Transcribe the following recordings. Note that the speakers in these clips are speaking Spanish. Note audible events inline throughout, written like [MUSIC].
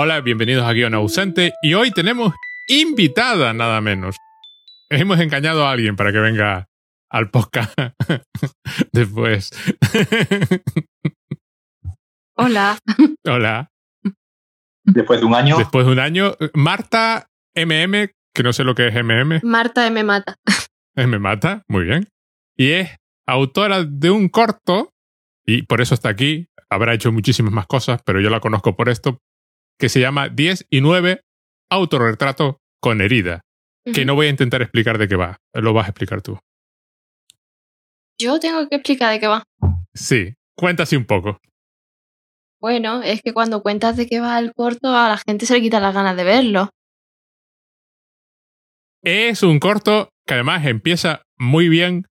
Hola, bienvenidos a Guión Ausente y hoy tenemos invitada nada menos. Hemos engañado a alguien para que venga al podcast [LAUGHS] después. Hola. Hola. Después de un año. Después de un año, Marta MM, que no sé lo que es MM. Marta M. Mata. Me mata, muy bien. Y es autora de un corto, y por eso está aquí. Habrá hecho muchísimas más cosas, pero yo la conozco por esto, que se llama 10 y 9, autorretrato con herida. Que no voy a intentar explicar de qué va, lo vas a explicar tú. Yo tengo que explicar de qué va. Sí, cuéntase un poco. Bueno, es que cuando cuentas de qué va el corto, a la gente se le quita las ganas de verlo. Es un corto que además empieza muy bien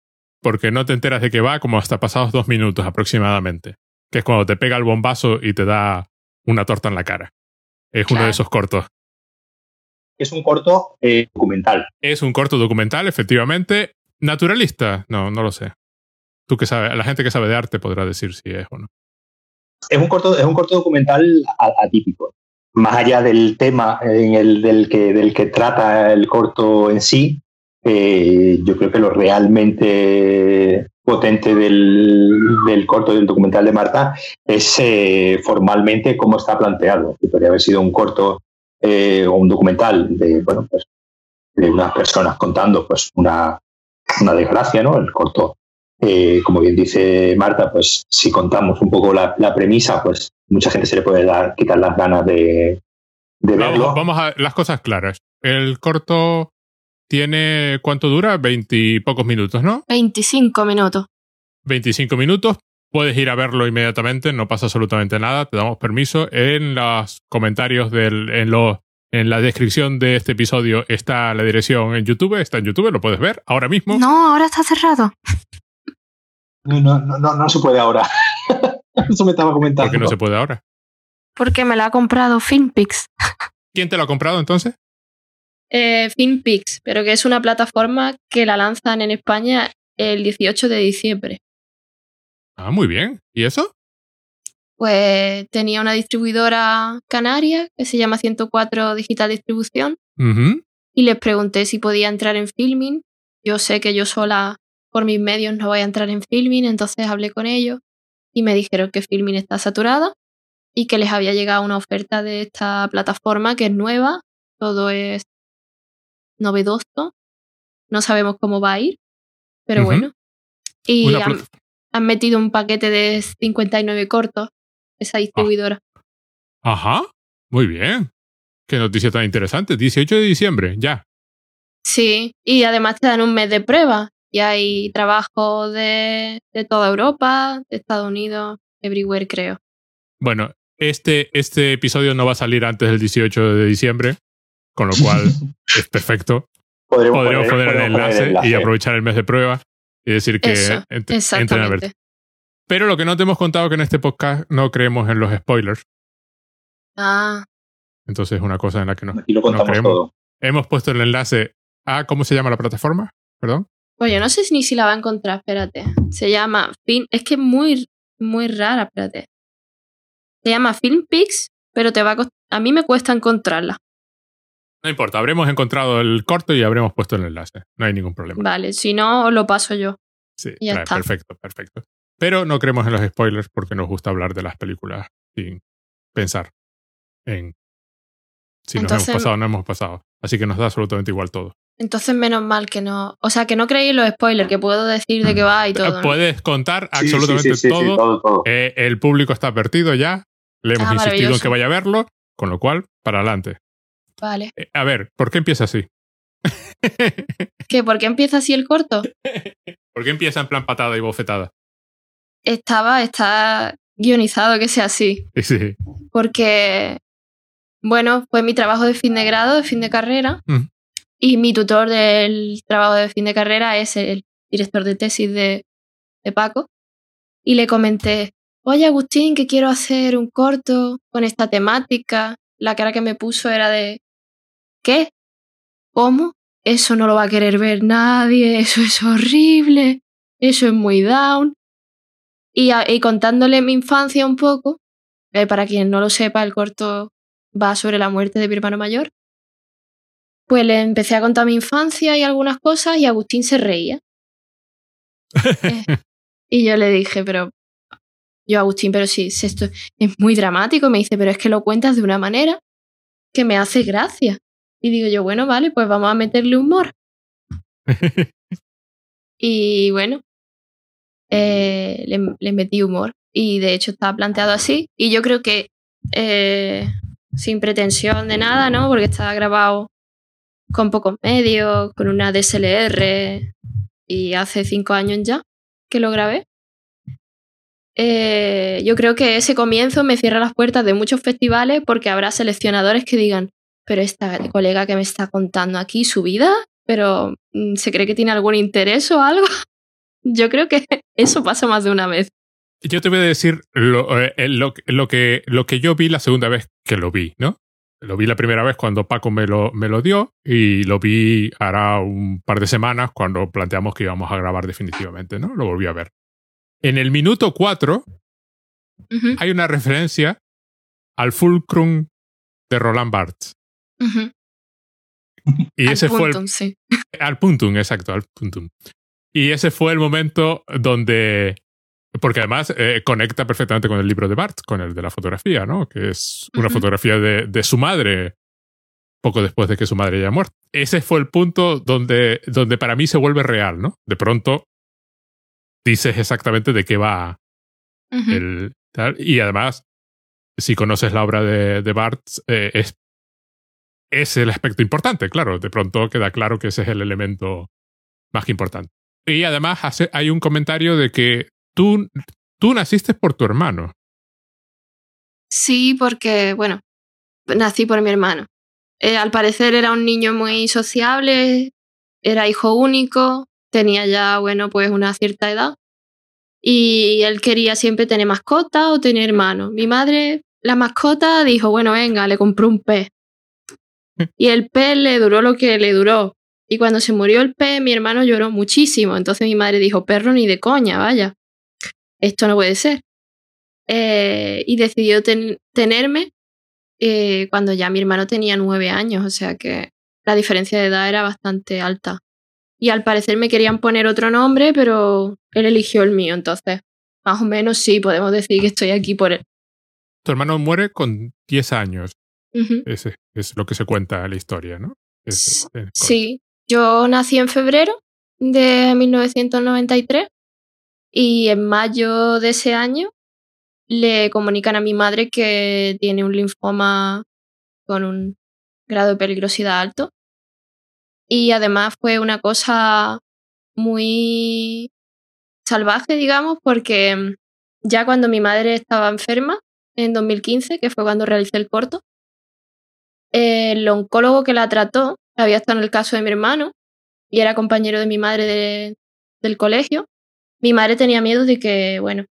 porque no te enteras de qué va como hasta pasados dos minutos aproximadamente, que es cuando te pega el bombazo y te da una torta en la cara. Es uno de esos cortos. Es un corto eh, documental. Es un corto documental, efectivamente. Naturalista, no, no lo sé. Tú que sabes, la gente que sabe de arte podrá decir si es o no. Es un corto, es un corto documental atípico. Más allá del tema en el, del, que, del que trata el corto en sí, eh, yo creo que lo realmente potente del, del corto del documental de Marta es eh, formalmente cómo está planteado. Podría haber sido un corto eh, o un documental de, bueno, pues, de unas personas contando pues, una, una desgracia, ¿no? El corto eh, como bien dice Marta, pues si contamos un poco la, la premisa, pues mucha gente se le puede dar, quitar las ganas de, de verlo. Vamos, vamos a las cosas claras. El corto tiene, ¿cuánto dura? Veintipocos minutos, ¿no? 25 minutos. 25 minutos. Puedes ir a verlo inmediatamente, no pasa absolutamente nada, te damos permiso. En los comentarios del, en, lo, en la descripción de este episodio está la dirección en YouTube, está en YouTube, lo puedes ver ahora mismo. No, ahora está cerrado. No, no, no, no, no se puede ahora. [LAUGHS] Eso me estaba comentando. porque no se puede ahora. Porque me la ha comprado Filmpix. ¿Quién te lo ha comprado entonces? Eh, Filmpix, pero que es una plataforma que la lanzan en España el 18 de diciembre. Ah, muy bien. ¿Y eso? Pues tenía una distribuidora canaria que se llama 104 Digital Distribución y les pregunté si podía entrar en filming. Yo sé que yo sola por mis medios no voy a entrar en filming, entonces hablé con ellos y me dijeron que filming está saturada y que les había llegado una oferta de esta plataforma que es nueva, todo es novedoso, no sabemos cómo va a ir, pero bueno. Y han, metido un paquete de 59 cortos, esa distribuidora. Ajá. Muy bien. Qué noticia tan interesante. 18 de diciembre, ya. Sí, y además te dan un mes de prueba. Y hay trabajo de, de toda Europa, de Estados Unidos, everywhere creo. Bueno, este, este episodio no va a salir antes del 18 de diciembre, con lo [LAUGHS] cual es perfecto. Podremos, Podremos poner el podremos enlace, y enlace. aprovechar el mes de prueba y decir que Eso, ent- entren a ver. Pero lo que no te hemos contado que en este podcast no creemos en los spoilers. Ah, Entonces es una cosa en la que no. Aquí lo contamos creemos. todo. Hemos puesto el enlace a. ¿Cómo se llama la plataforma? Perdón. pues yo no sé ni si la va a encontrar, espérate. Se llama Film, es que es muy, muy rara, espérate. Se llama Filmpix, pero te va a a mí me cuesta encontrarla. No importa, habremos encontrado el corto y habremos puesto el enlace. No hay ningún problema. Vale, si no, os lo paso yo. Sí, Ya está. perfecto, perfecto. Pero no creemos en los spoilers porque nos gusta hablar de las películas sin pensar en si nos hemos pasado o no hemos pasado. Así que nos da absolutamente igual todo. Entonces, menos mal que no. O sea, que no creéis en los spoilers, que puedo decir de qué va y todo. Eh, ¿no? Puedes contar Sí, sí, absolutamente sí, sí, sí, todo. todo, todo. Eh, el público está advertido ya. Le hemos Ah, insistido en que vaya a verlo, con lo cual, para adelante. Vale. Eh, a ver, ¿por qué empieza así? [LAUGHS] ¿Qué? ¿Por qué empieza así el corto? [LAUGHS] ¿Por qué empieza en plan patada y bofetada? Estaba, está guionizado que sea así. Sí. Porque, bueno, fue mi trabajo de fin de grado, de fin de carrera. Mm. Y mi tutor del trabajo de fin de carrera es el director de tesis de, de Paco. Y le comenté, oye Agustín, que quiero hacer un corto con esta temática. La cara que me puso era de, ¿qué? ¿Cómo? Eso no lo va a querer ver nadie, [LAUGHS] eso es horrible, eso es muy down. Y, contándole mi infancia un poco, eh, para quien no lo sepa, el corto va sobre la muerte de mi hermano mayor. Pues le empecé a contar mi infancia y algunas cosas y Agustín se reía. [LAUGHS] Eh, y yo le dije, pero yo Agustín, pero sí, esto es muy dramático. Me dice, pero es que lo cuentas de una manera que me hace gracia. Y digo yo, bueno, vale, pues vamos a meterle humor. [LAUGHS] y bueno, eh, le, metí humor. Y de hecho estaba planteado así. Y yo creo que eh, sin pretensión de nada, ¿no? Porque estaba grabado con pocos medios, con una DSLR. Y hace cinco años ya que lo grabé. Eh, yo creo que ese comienzo me cierra las puertas de muchos festivales porque habrá seleccionadores que digan, pero esta colega que me está contando aquí su vida, pero mm, ¿se cree que tiene algún interés o algo? [LAUGHS] Yo creo que eso pasa más de una vez. Yo te voy a decir lo, eh, lo, que, lo que yo vi la segunda vez que lo vi, ¿no? Lo vi la primera vez cuando Paco me lo, me lo dio y lo vi hará un par de semanas cuando planteamos que íbamos a grabar definitivamente, ¿no? Lo volví a ver. En el minuto 4 hay una referencia al fulcrum de Roland Barthes. Y ese fue el, sí. al puntum, exacto, al puntum. Y ese fue el momento donde porque además eh, conecta perfectamente con el libro de Barthes, con el de la fotografía, ¿no? Que es una fotografía de, de, su madre poco después de que su madre haya muerto. Ese fue el punto donde, donde para mí se vuelve real, ¿no? De pronto dices exactamente de qué va el tal. Y además, si conoces la obra de, de Barthes, eh, es, es el aspecto importante, claro. De pronto queda claro que ese es el elemento más importante. Y además hay un comentario de que tú, tú naciste por tu hermano. Sí, porque, bueno, nací por mi hermano. Eh, al parecer era un niño muy sociable, era hijo único, tenía ya, bueno, pues una cierta edad. Y él quería siempre tener mascota o tener hermano. Mi madre, la mascota, dijo, bueno, venga, le compró un pez. Y el pez le duró lo que le duró. Y cuando se murió el pez, mi hermano lloró muchísimo. Entonces mi madre dijo, perro ni de coña, vaya. Esto no puede ser. Eh, y decidió tenerme eh, cuando ya mi hermano tenía nueve años. O sea que la diferencia de edad era bastante alta y al parecer me querían poner otro nombre, pero él eligió el mío, entonces más o menos sí, podemos decir que estoy aquí por él. Tu hermano muere con 10 años. Ese es lo que se cuenta en la historia, ¿no? sí, yo nací en febrero de 1993 y en mayo de ese año le comunican a mi madre que tiene un linfoma con un grado de peligrosidad alto y además fue una cosa muy salvaje, digamos, porque ya cuando mi madre estaba enferma, en 2015, que fue cuando realicé el corto, el oncólogo que la trató había estado en el caso de mi hermano y era compañero de mi madre del colegio. Mi madre tenía miedo de que, bueno,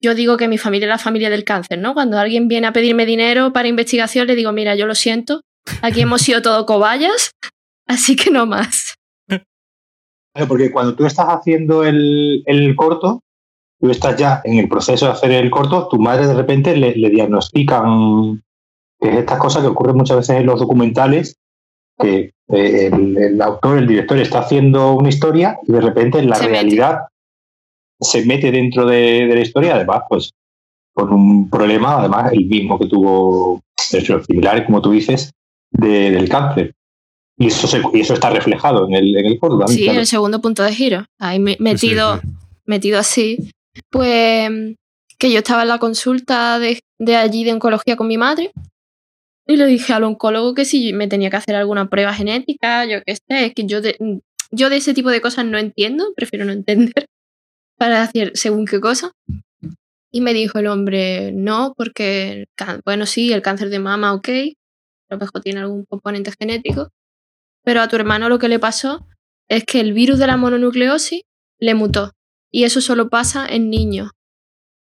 yo digo que mi familia es la familia del cáncer, ¿no? Cuando alguien viene a pedirme dinero para investigación, le digo, mira, yo lo siento, aquí hemos sido todo cobayas, Así que no más. Porque cuando tú estás haciendo el, corto, tú estás ya en el proceso de hacer el corto, tu madre de repente le, diagnostican es estas cosas que ocurren muchas veces en los documentales, que eh, el, autor, el director está haciendo una historia y de repente en la realidad se mete dentro de, la historia, además, pues con un problema, además el mismo que tuvo, similar, como tú dices, del cáncer. Y eso, eso está reflejado en el, en el Sí, el segundo punto de giro. Ahí metido, metido así. Pues que yo estaba en la consulta de, de, allí de oncología con mi madre y le dije al oncólogo que si me tenía que hacer alguna prueba genética, yo qué sé, es que yo de, yo de ese tipo de cosas no entiendo, prefiero no entender [LAUGHS] para hacer según qué cosa. Y me dijo el hombre, no, porque, bueno, sí, el cáncer de mama, ok, a lo mejor tiene algún componente genético, pero a tu hermano lo que le pasó es que el virus de la mononucleosis le mutó. Y eso solo pasa en niños.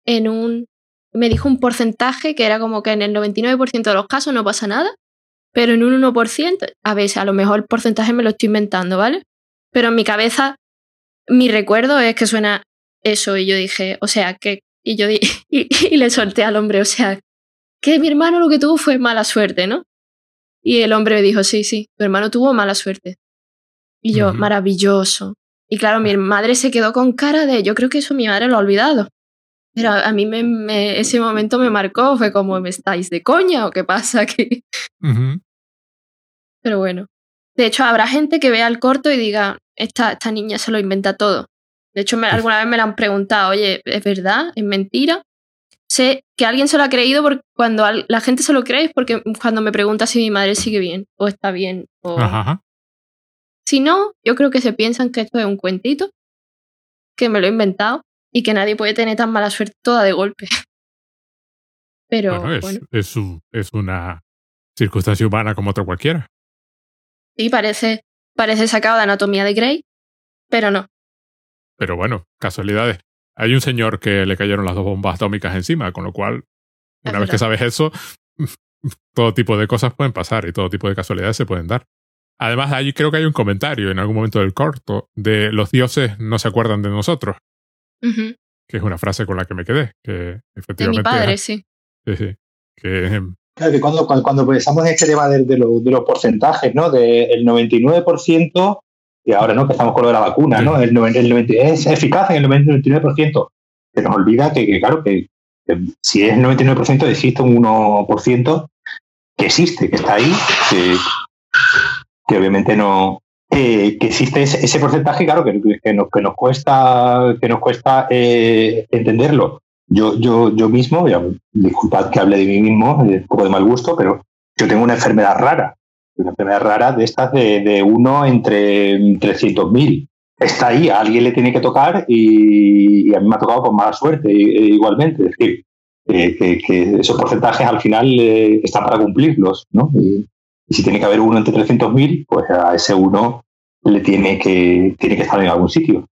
En un. Me dijo un porcentaje que era como que en el 99% de los casos no pasa nada, pero en un 1%, a veces, a lo mejor el porcentaje me lo estoy inventando, ¿vale? Pero en mi cabeza, mi recuerdo es que suena eso y yo dije, o sea, que. Y yo [LAUGHS] y, y le solté al hombre, o sea, que mi hermano lo que tuvo fue mala suerte, ¿no? Y el hombre me dijo, sí, sí, tu hermano tuvo mala suerte. Y yo, maravilloso. Y claro, mi madre se quedó con cara de, yo creo que eso mi madre lo ha olvidado. Pero a mí me, ese momento me marcó, fue como, ¿me estáis de coña o qué pasa [LAUGHS] aquí? Pero bueno. De hecho, habrá gente que vea el corto y diga, esta, esta niña se lo inventa todo. De hecho, alguna vez me la han preguntado, oye, ¿es verdad? ¿Es mentira? Sé que alguien se lo ha creído porque cuando la gente se lo cree es porque cuando me pregunta si mi madre sigue bien o está bien. O... Si no, yo creo que se piensan que esto es un cuentito, que me lo he inventado y que nadie puede tener tan mala suerte toda de golpe. [LAUGHS] Pero bueno, es, es, una circunstancia humana como otra cualquiera. Sí, parece, parece sacado de Anatomía de Grey, pero no. Pero bueno, casualidades. Hay un señor que le cayeron las dos bombas atómicas encima, con lo cual, una vez que sabes eso, [LAUGHS] todo tipo de cosas pueden pasar y todo tipo de casualidades se pueden dar. Además, ahí creo que hay un comentario en algún momento del corto de los dioses no se acuerdan de nosotros que es una frase con la que me quedé. Que efectivamente, de mi padre, sí. Sí, sí. Que, claro, que cuando, cuando, pensamos en este tema de, de, de los porcentajes, ¿no? Del 99%, y ahora no, que estamos con lo de la vacuna, ¿no? El, el, es eficaz en el 99%. Se nos olvida que, claro, que, si es el 99% existe un 1% que existe, que está ahí, que, que obviamente no, que existe ese, porcentaje, claro, que, que, nos, que, nos, cuesta, que nos cuesta eh, entenderlo. Yo, yo, yo mismo, disculpad que hable de mí mismo, un poco de mal gusto, pero yo tengo una enfermedad rara, una enfermedad rara de estas de, de uno entre 300.000. Está ahí, a alguien le tiene que tocar y, a mí me ha tocado con mala suerte igualmente. Es decir, que, esos porcentajes al final eh, están para cumplirlos, ¿no? Y si tiene que haber uno entre 300.000, pues a ese uno le tiene que, tiene que estar en algún sitio.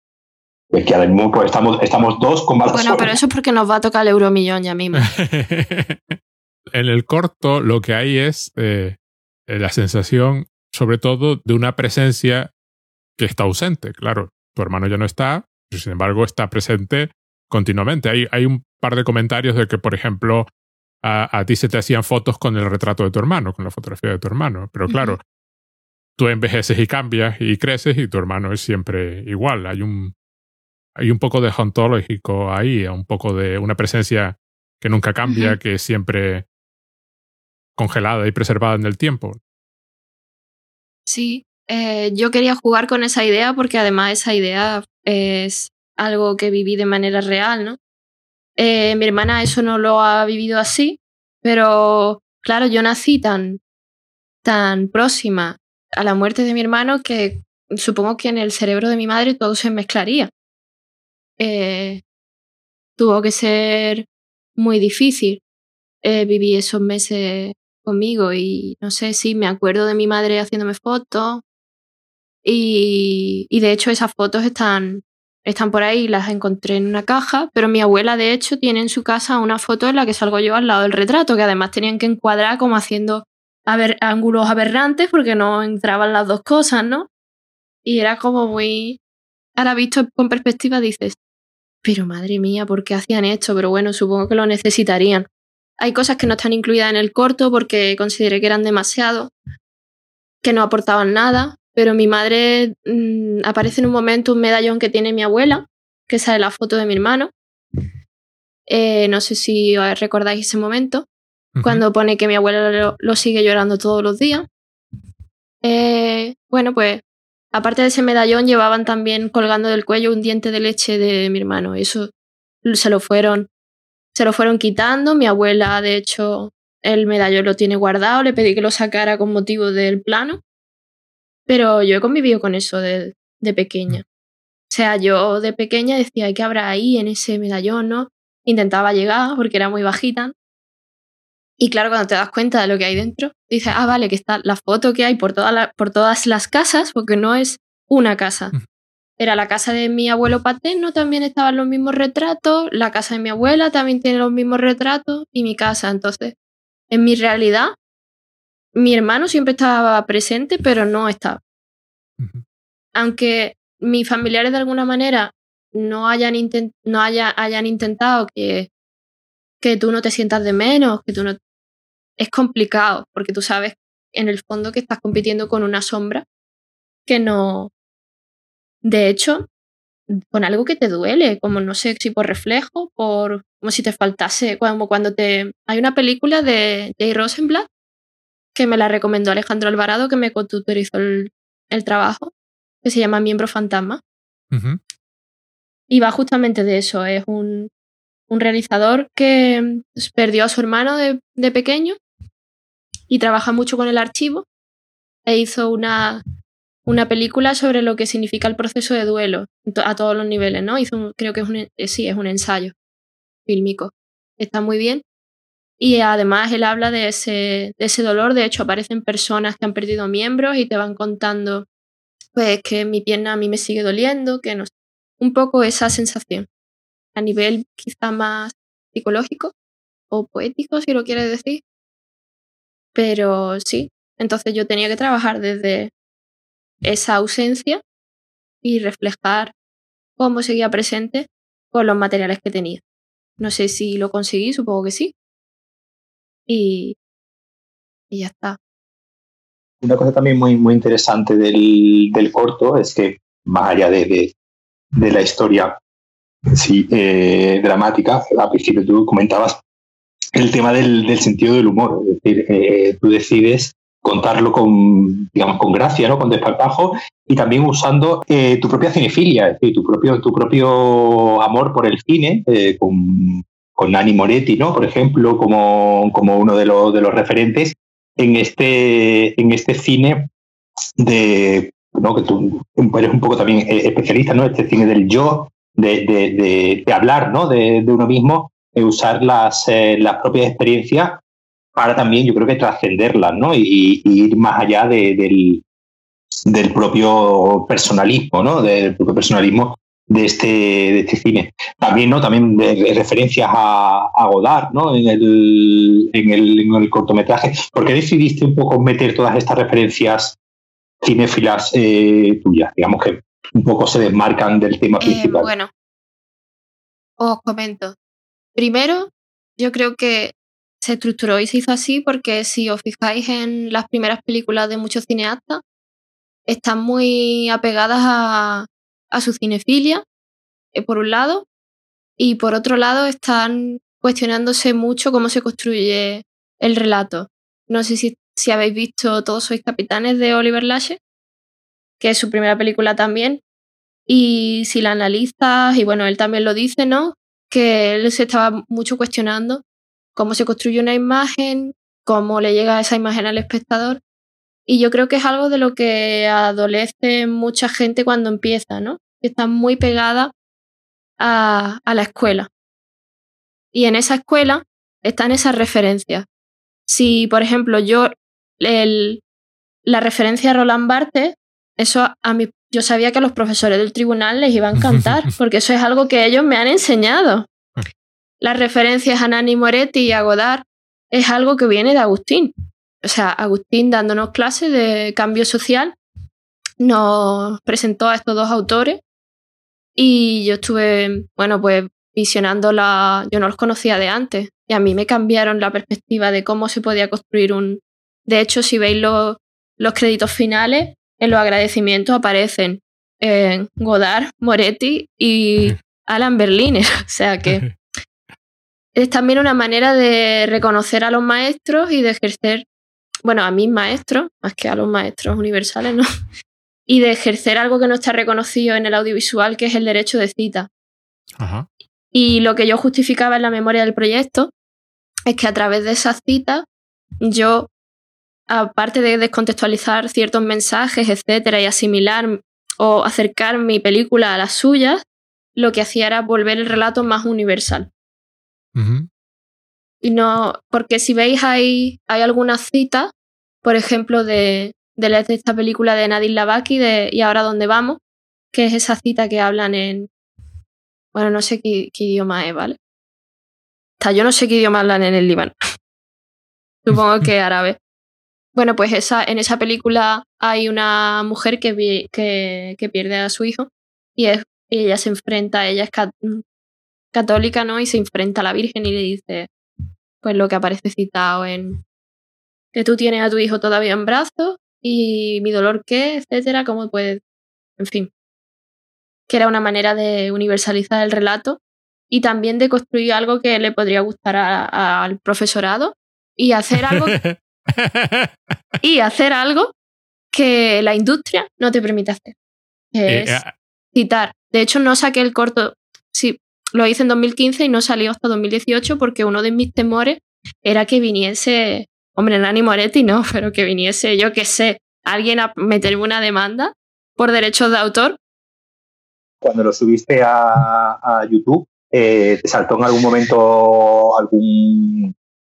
Es que ahora mismo pues, estamos, estamos dos con mala Bueno, pero eso es porque nos va a tocar el euromillón ya mismo. [LAUGHS] en el corto lo que hay es eh, la sensación, sobre todo, de una presencia que está ausente. Claro, tu hermano ya no está, pero sin embargo está presente continuamente. Hay, hay un par de comentarios de que, por ejemplo, a, ti se te hacían fotos con el retrato de tu hermano, con la fotografía de tu hermano. Pero claro, tú envejeces y cambias y creces y tu hermano es siempre igual. Hay un, hay un poco de ontológico ahí, un poco de una presencia que nunca cambia, que es siempre congelada y preservada en el tiempo. Sí, eh, yo quería jugar con esa idea porque además esa idea es algo que viví de manera real, ¿no? Eh, mi hermana eso no lo ha vivido así, pero claro, yo nací tan, tan próxima a la muerte de mi hermano que supongo que en el cerebro de mi madre todo se mezclaría. Eh, tuvo que ser muy difícil eh, vivir esos meses conmigo y no sé si me acuerdo de mi madre haciéndome fotos y de hecho esas fotos están están por ahí, las encontré en una caja, pero mi abuela de hecho tiene en su casa una foto en la que salgo yo al lado del retrato, que además tenían que encuadrar como haciendo ángulos aberrantes porque no entraban las dos cosas, ¿no? Y era como muy... Ahora visto con perspectiva dices, pero madre mía, ¿por qué hacían esto? Pero bueno, supongo que lo necesitarían. Hay cosas que no están incluidas en el corto porque consideré que eran demasiado, que no aportaban nada, pero mi madre mm, aparece en un momento un medallón que tiene mi abuela, que sale la foto de mi hermano. Eh, no sé si recordáis ese momento, cuando pone que mi abuela lo, sigue llorando todos los días. Eh, bueno, pues aparte de ese medallón llevaban también colgando del cuello un diente de leche de mi hermano. Eso se lo fueron, se lo fueron quitando. Mi abuela, de hecho, el medallón lo tiene guardado. Le pedí que lo sacara con motivo del plano. Pero yo he convivido con eso de, de pequeña. O sea, yo de pequeña decía, ¿qué habrá ahí en ese medallón, no? Intentaba llegar porque era muy bajita. Y claro, cuando te das cuenta de lo que hay dentro, dices, ah, vale, que está la foto que hay por, toda por todas las casas, porque no es una casa. Era la casa de mi abuelo paterno, también estaban los mismos retratos, la casa de mi abuela también tiene los mismos retratos y mi casa. Entonces, en mi realidad, mi hermano siempre estaba presente, pero no estaba. Aunque mis familiares de alguna manera no hayan, no haya, hayan intentado que, que tú no te sientas de menos, que tú no, es complicado, porque tú sabes en el fondo que estás compitiendo con una sombra que no... De hecho, con algo que te duele, como no sé si por reflejo, por como si te faltase, como cuando te... Hay una película de Jay Rosenblatt que me la recomendó Alejandro Alvarado, que me cotutorizó el, el trabajo, que se llama Miembro Fantasma. Y va justamente de eso, es un, un realizador que perdió a su hermano de, de pequeño y trabaja mucho con el archivo e hizo una una película sobre lo que significa el proceso de duelo a todos los niveles, ¿no? Hizo creo que es un, eh, sí, es un ensayo fílmico. Está muy bien. Y además él habla de ese, de ese dolor. De hecho, aparecen personas que han perdido miembros y te van contando, pues, que mi pierna a mí me sigue doliendo, que no Un poco esa sensación. A nivel quizá más psicológico o poético, si lo quieres decir. Pero sí, entonces yo tenía que trabajar desde esa ausencia y reflejar cómo seguía presente con los materiales que tenía. No sé si lo conseguí, supongo que sí. Y, y ya está. Una cosa también muy, muy interesante del, del corto es que, más allá de, de, la historia sí, eh, dramática, al principio tú comentabas el tema del, del sentido del humor. Es decir, eh, tú decides contarlo con, digamos, con gracia, ¿no? con desparpajo, y también usando eh, tu propia cinefilia, es decir, tu propio, tu propio amor por el cine, eh, con, con Nani Moretti, ¿no? por ejemplo, como, como uno de los, de los referentes en este, en este cine de, ¿no? que tú eres un poco también eh, especialista, ¿no? este cine del yo, de, de, de, hablar ¿no? de, uno mismo, de usar las, las propias experiencias para también yo creo que trascenderlas, ¿no? Y, ir más allá del, del, propio personalismo, ¿no? Del propio personalismo de este, de este cine. También, ¿no? También de, referencias a, a, Godard, ¿no? En el, en, el, en el cortometraje. ¿Por qué decidiste un poco meter todas estas referencias cinéfilas eh, tuyas? Digamos que un poco se desmarcan del tema eh, principal. bueno, os comento. Primero, yo creo que se estructuró y se hizo así porque si os fijáis en las primeras películas de muchos cineastas, están muy apegadas a, su cinefilia, eh, por un lado, y por otro lado están cuestionándose mucho cómo se construye el relato. No sé si, si habéis visto Todos sois capitanes de Oliver Lache, que es su primera película también, y si la analizas, y bueno, él también lo dice, ¿no? Que él se estaba mucho cuestionando cómo se construye una imagen, cómo le llega esa imagen al espectador. Y yo creo que es algo de lo que adolece mucha gente cuando empieza, ¿no? Está muy pegada a, la escuela. Y en esa escuela están esas referencias. Si, por ejemplo, yo la referencia a Roland Barthes, eso a mí, yo sabía que a los profesores del tribunal les iba a [LAUGHS] encantar, porque eso es algo que ellos me han enseñado las referencias a Nani Moretti y a Godard es algo que viene de Agustín. O sea, Agustín dándonos clases de cambio social nos presentó a estos dos autores y yo estuve, bueno, pues visionando la... Yo no los conocía de antes y a mí me cambiaron la perspectiva de cómo se podía construir un... De hecho, si veis los, los créditos finales, en los agradecimientos aparecen eh, Godard, Moretti y Alan Berliner. [LAUGHS] O sea que [LAUGHS] es también una manera de reconocer a los maestros y de ejercer, bueno, a mis maestros, más que a los maestros universales, ¿no? [LAUGHS] Y de ejercer algo que no está reconocido en el audiovisual, que es el derecho de cita. Y lo que yo justificaba en la memoria del proyecto es que a través de esas citas yo, aparte de descontextualizar ciertos mensajes, etcétera, y asimilar o acercar mi película a las suyas, lo que hacía era volver el relato más universal. Y no, porque si veis hay, hay algunas citas, por ejemplo, de, de, esta película de Nadir Lavaki de Y ahora dónde vamos, que es esa cita que hablan en, bueno, no sé qué, idioma es, ¿vale? Hasta yo no sé qué idioma hablan en el Líbano. [LAUGHS] Supongo que [LAUGHS] árabe. Bueno, pues esa, en esa película hay una mujer que, que, que pierde a su hijo y, es, y ella se enfrenta, ella es católica, ¿no? Y se enfrenta a la Virgen y le dice, pues lo que aparece citado en, que tú tienes a tu hijo todavía en brazos y mi dolor qué, etcétera, cómo puedes, en fin, que era una manera de universalizar el relato y también de construir algo que le podría gustar al profesorado y hacer algo [LAUGHS] y hacer algo que la industria no te permite hacer. Eh, es ah. citar. De hecho, no saqué el corto, sí, lo hice en 2015 y no salió hasta 2018 porque uno de mis temores era que viniese, hombre, Nani Moretti no, [LAUGHS] pero que viniese, yo qué sé, alguien a meterme una demanda por derechos de autor. Cuando lo subiste a, YouTube, eh, ¿te saltó en algún momento algún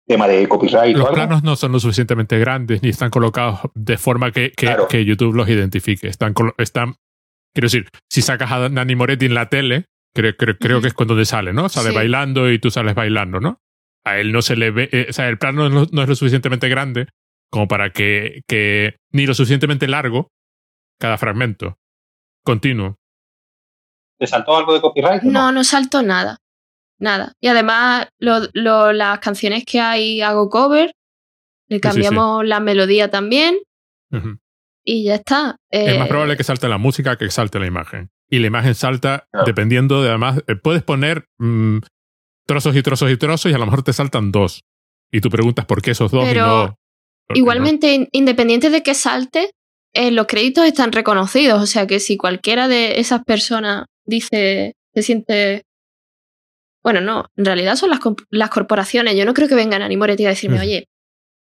tema de copyright? Los planos no son lo suficientemente grandes ni están colocados de forma que, que, YouTube los identifique. Están, están, quiero decir, si sacas a Nani Moretti en la tele, creo, creo, que es cuando te sale, ¿no? Sale bailando y tú sales bailando, ¿no? A él no se le ve, eh, o sea, el plano no, es lo suficientemente grande como para que, que, ni lo suficientemente largo cada fragmento. Continuo. ¿Te saltó algo de copyright? No, no, no saltó nada. Nada. Y además, lo, las canciones que hay hago cover, le cambiamos la melodía también. Y ya está. es más eh, probable que salte la música que salte la imagen. Y la imagen salta dependiendo de, además, eh, puedes poner mm, trozos y trozos y trozos y a lo mejor te saltan dos. Y tú preguntas por qué esos dos y no. Igualmente, independiente de que salte, eh, los créditos están reconocidos. O sea que si cualquiera de esas personas dice, se siente. Bueno, no, en realidad son las, las corporaciones. Yo no creo que vengan a Moretti a decirme, oye,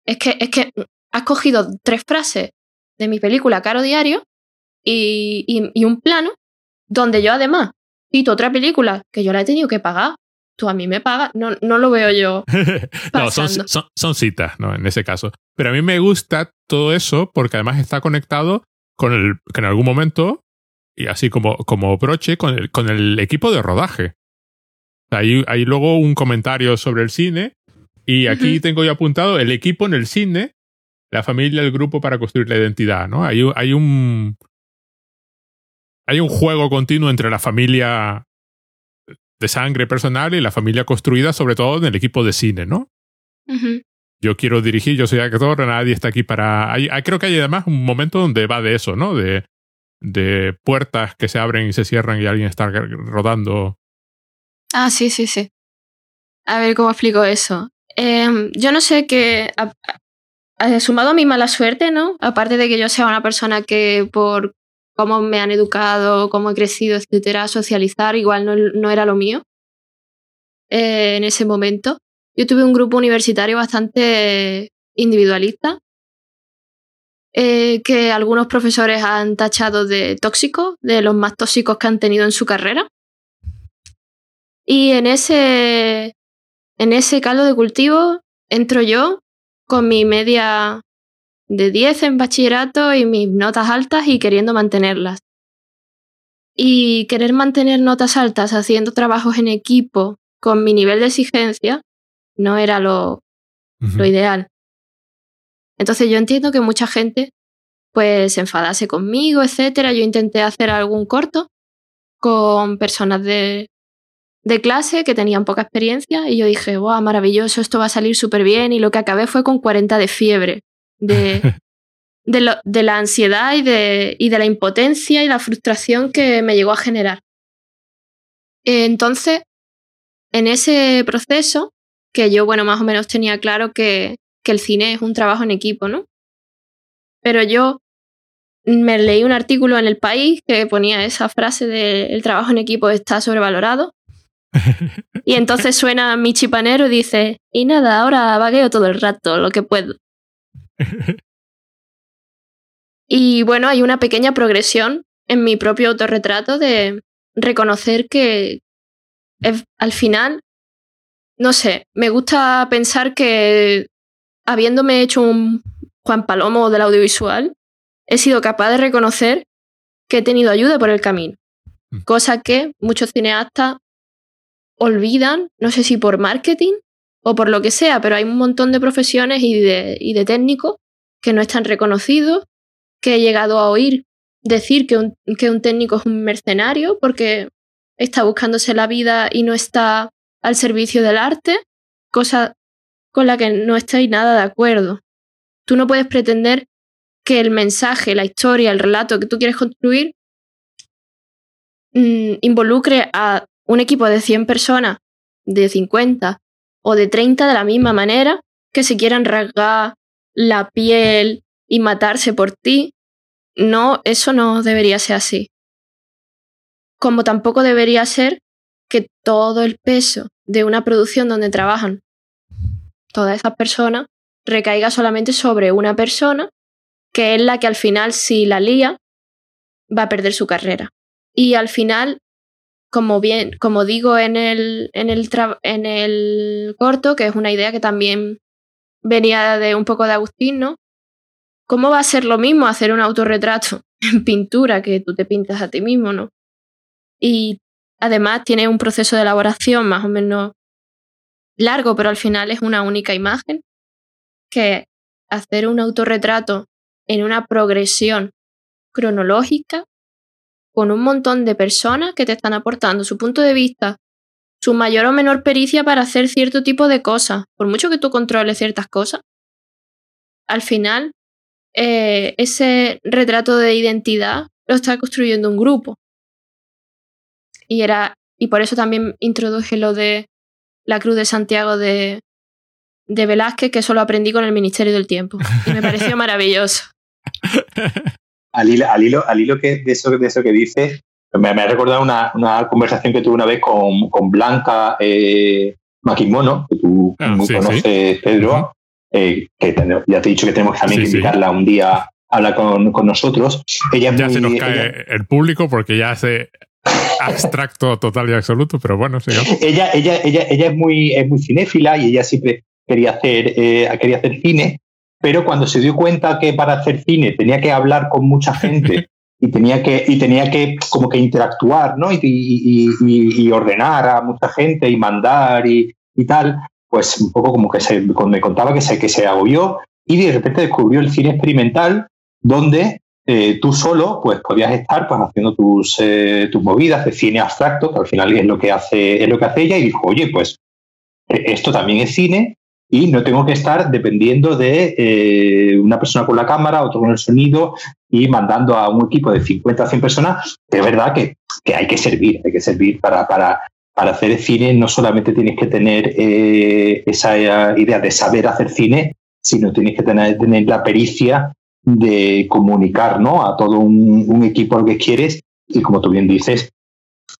es que, es que has cogido tres frases de mi película Caro Diario y, y, un plano donde yo además cito otra película que yo la he tenido que pagar. Tú a mí me pagas, no, no lo veo yo. [LAUGHS] no, son, son, citas, ¿no? En ese caso. Pero a mí me gusta todo eso porque además está conectado con el que en algún momento, y así como, como broche, con el, con el equipo de rodaje. Hay, hay luego un comentario sobre el cine y aquí tengo yo apuntado el equipo en el cine, la familia, el grupo para construir la identidad, ¿no? Hay, hay un hay un juego continuo entre la familia de sangre personal y la familia construida, sobre todo en el equipo de cine, ¿no? Yo quiero dirigir, yo soy actor, nadie está aquí para. creo que hay además un momento donde va de eso, ¿no? De, de puertas que se abren y se cierran y alguien está rodando. Ah, sí, sí, sí. A ver cómo explico eso. Em, yo no sé qué. Sumado a mi mala suerte, ¿no? Aparte de que yo sea una persona que por cómo me han educado, cómo he crecido, etcétera, socializar igual no, era lo mío eh, en ese momento. Yo tuve un grupo universitario bastante individualista, eh, que algunos profesores han tachado de tóxicos, de los más tóxicos que han tenido en su carrera. Y en ese, en ese caldo de cultivo entro yo con mi media de 10 en bachillerato y mis notas altas y queriendo mantenerlas. Y querer mantener notas altas haciendo trabajos en equipo con mi nivel de exigencia no era lo, lo ideal. Entonces yo entiendo que mucha gente pues se enfadase conmigo, etcétera. Yo intenté hacer algún corto con personas de, de clase que tenían poca experiencia y yo dije, wow, maravilloso, esto va a salir súper bien y lo que acabé fue con 40 de fiebre de, de, la ansiedad y de, y de la impotencia y la frustración que me llegó a generar. Entonces, en ese proceso, que yo, bueno, más o menos tenía claro que, que el cine es un trabajo en equipo, ¿no? Pero yo me leí un artículo en El País que ponía esa frase de el trabajo en equipo está sobrevalorado. [LAUGHS] y entonces suena mi chipanero y dice, y nada, ahora vagueo todo el rato, lo que puedo. [LAUGHS] y bueno, hay una pequeña progresión en mi propio autorretrato de reconocer que al final, no sé, me gusta pensar que habiéndome hecho un Juan Palomo del audiovisual, he sido capaz de reconocer que he tenido ayuda por el camino. Mm. Cosa que muchos cineastas olvidan, no sé si por marketing o por lo que sea, pero hay un montón de profesiones y de, técnicos que no están reconocidos, que he llegado a oír decir que un, que un técnico es un mercenario porque está buscándose la vida y no está al servicio del arte, cosa con la que no estoy nada de acuerdo. tú no puedes pretender que el mensaje, la historia, el relato que tú quieres construir mm, involucre a un equipo de 100 personas, de 50 o de 30 de la misma manera, que se quieran rasgar la piel y matarse por ti. No, eso no debería ser así. Como tampoco debería ser que todo el peso de una producción donde trabajan todas esas personas recaiga solamente sobre una persona, que es la que al final, si la lía, va a perder su carrera. Y al final, como bien, como digo en el, en el, en el corto, que es una idea que también venía de un poco de Agustín, ¿no? ¿Cómo va a ser lo mismo hacer un autorretrato [LAUGHS] en pintura que tú te pintas a ti mismo, ¿no? Y además tiene un proceso de elaboración más o menos largo, pero al final es una única imagen que hacer un autorretrato en una progresión cronológica con un montón de personas que te están aportando su punto de vista, su mayor o menor pericia para hacer cierto tipo de cosas. Por mucho que tú controles ciertas cosas, al final eh, ese retrato de identidad lo está construyendo un grupo. Y era. Y por eso también introduje lo de la Cruz de Santiago de, de Velázquez, que eso lo aprendí con el Ministerio del Tiempo. Y me pareció [LAUGHS] maravilloso. [LAUGHS] Al hilo, al hilo, al hilo que, de, eso, de eso que dices, me, ha recordado una, una, conversación que tuve una vez con, con Blanca eh, Maquimono, que tú ah, conoces, Pedro, eh, que ya te he dicho que tenemos también que invitarla un día a hablar con, con nosotros. Ella ya se nos cae el público porque ya hace abstracto total y absoluto, pero bueno, sí. Ella, ella, ella, ella es muy, es muy cinéfila y ella siempre quería hacer, eh, quería hacer cine, pero cuando se dio cuenta que para hacer cine tenía que hablar con mucha gente [LAUGHS] y tenía que, y tenía que como que interactuar, ¿no? Y, y, ordenar a mucha gente y mandar y, tal, pues un poco como que se, me contaba que se, que se agobió y de repente descubrió el cine experimental donde eh, tú solo pues podías estar pues haciendo tus, eh, tus movidas de cine abstracto, que al final es lo que hace, es lo que hace ella, y dijo, oye, pues esto también es cine y no tengo que estar dependiendo de eh, una persona con la cámara, otro con el sonido y mandando a un equipo de 50 a 100 personas. Es verdad que, hay que servir, hay que servir para, para, para hacer cine. No solamente tienes que tener eh, esa idea de saber hacer cine, sino tienes que tener, tener la pericia de comunicar ¿no? a todo un, un equipo lo que quieres y como tú bien dices,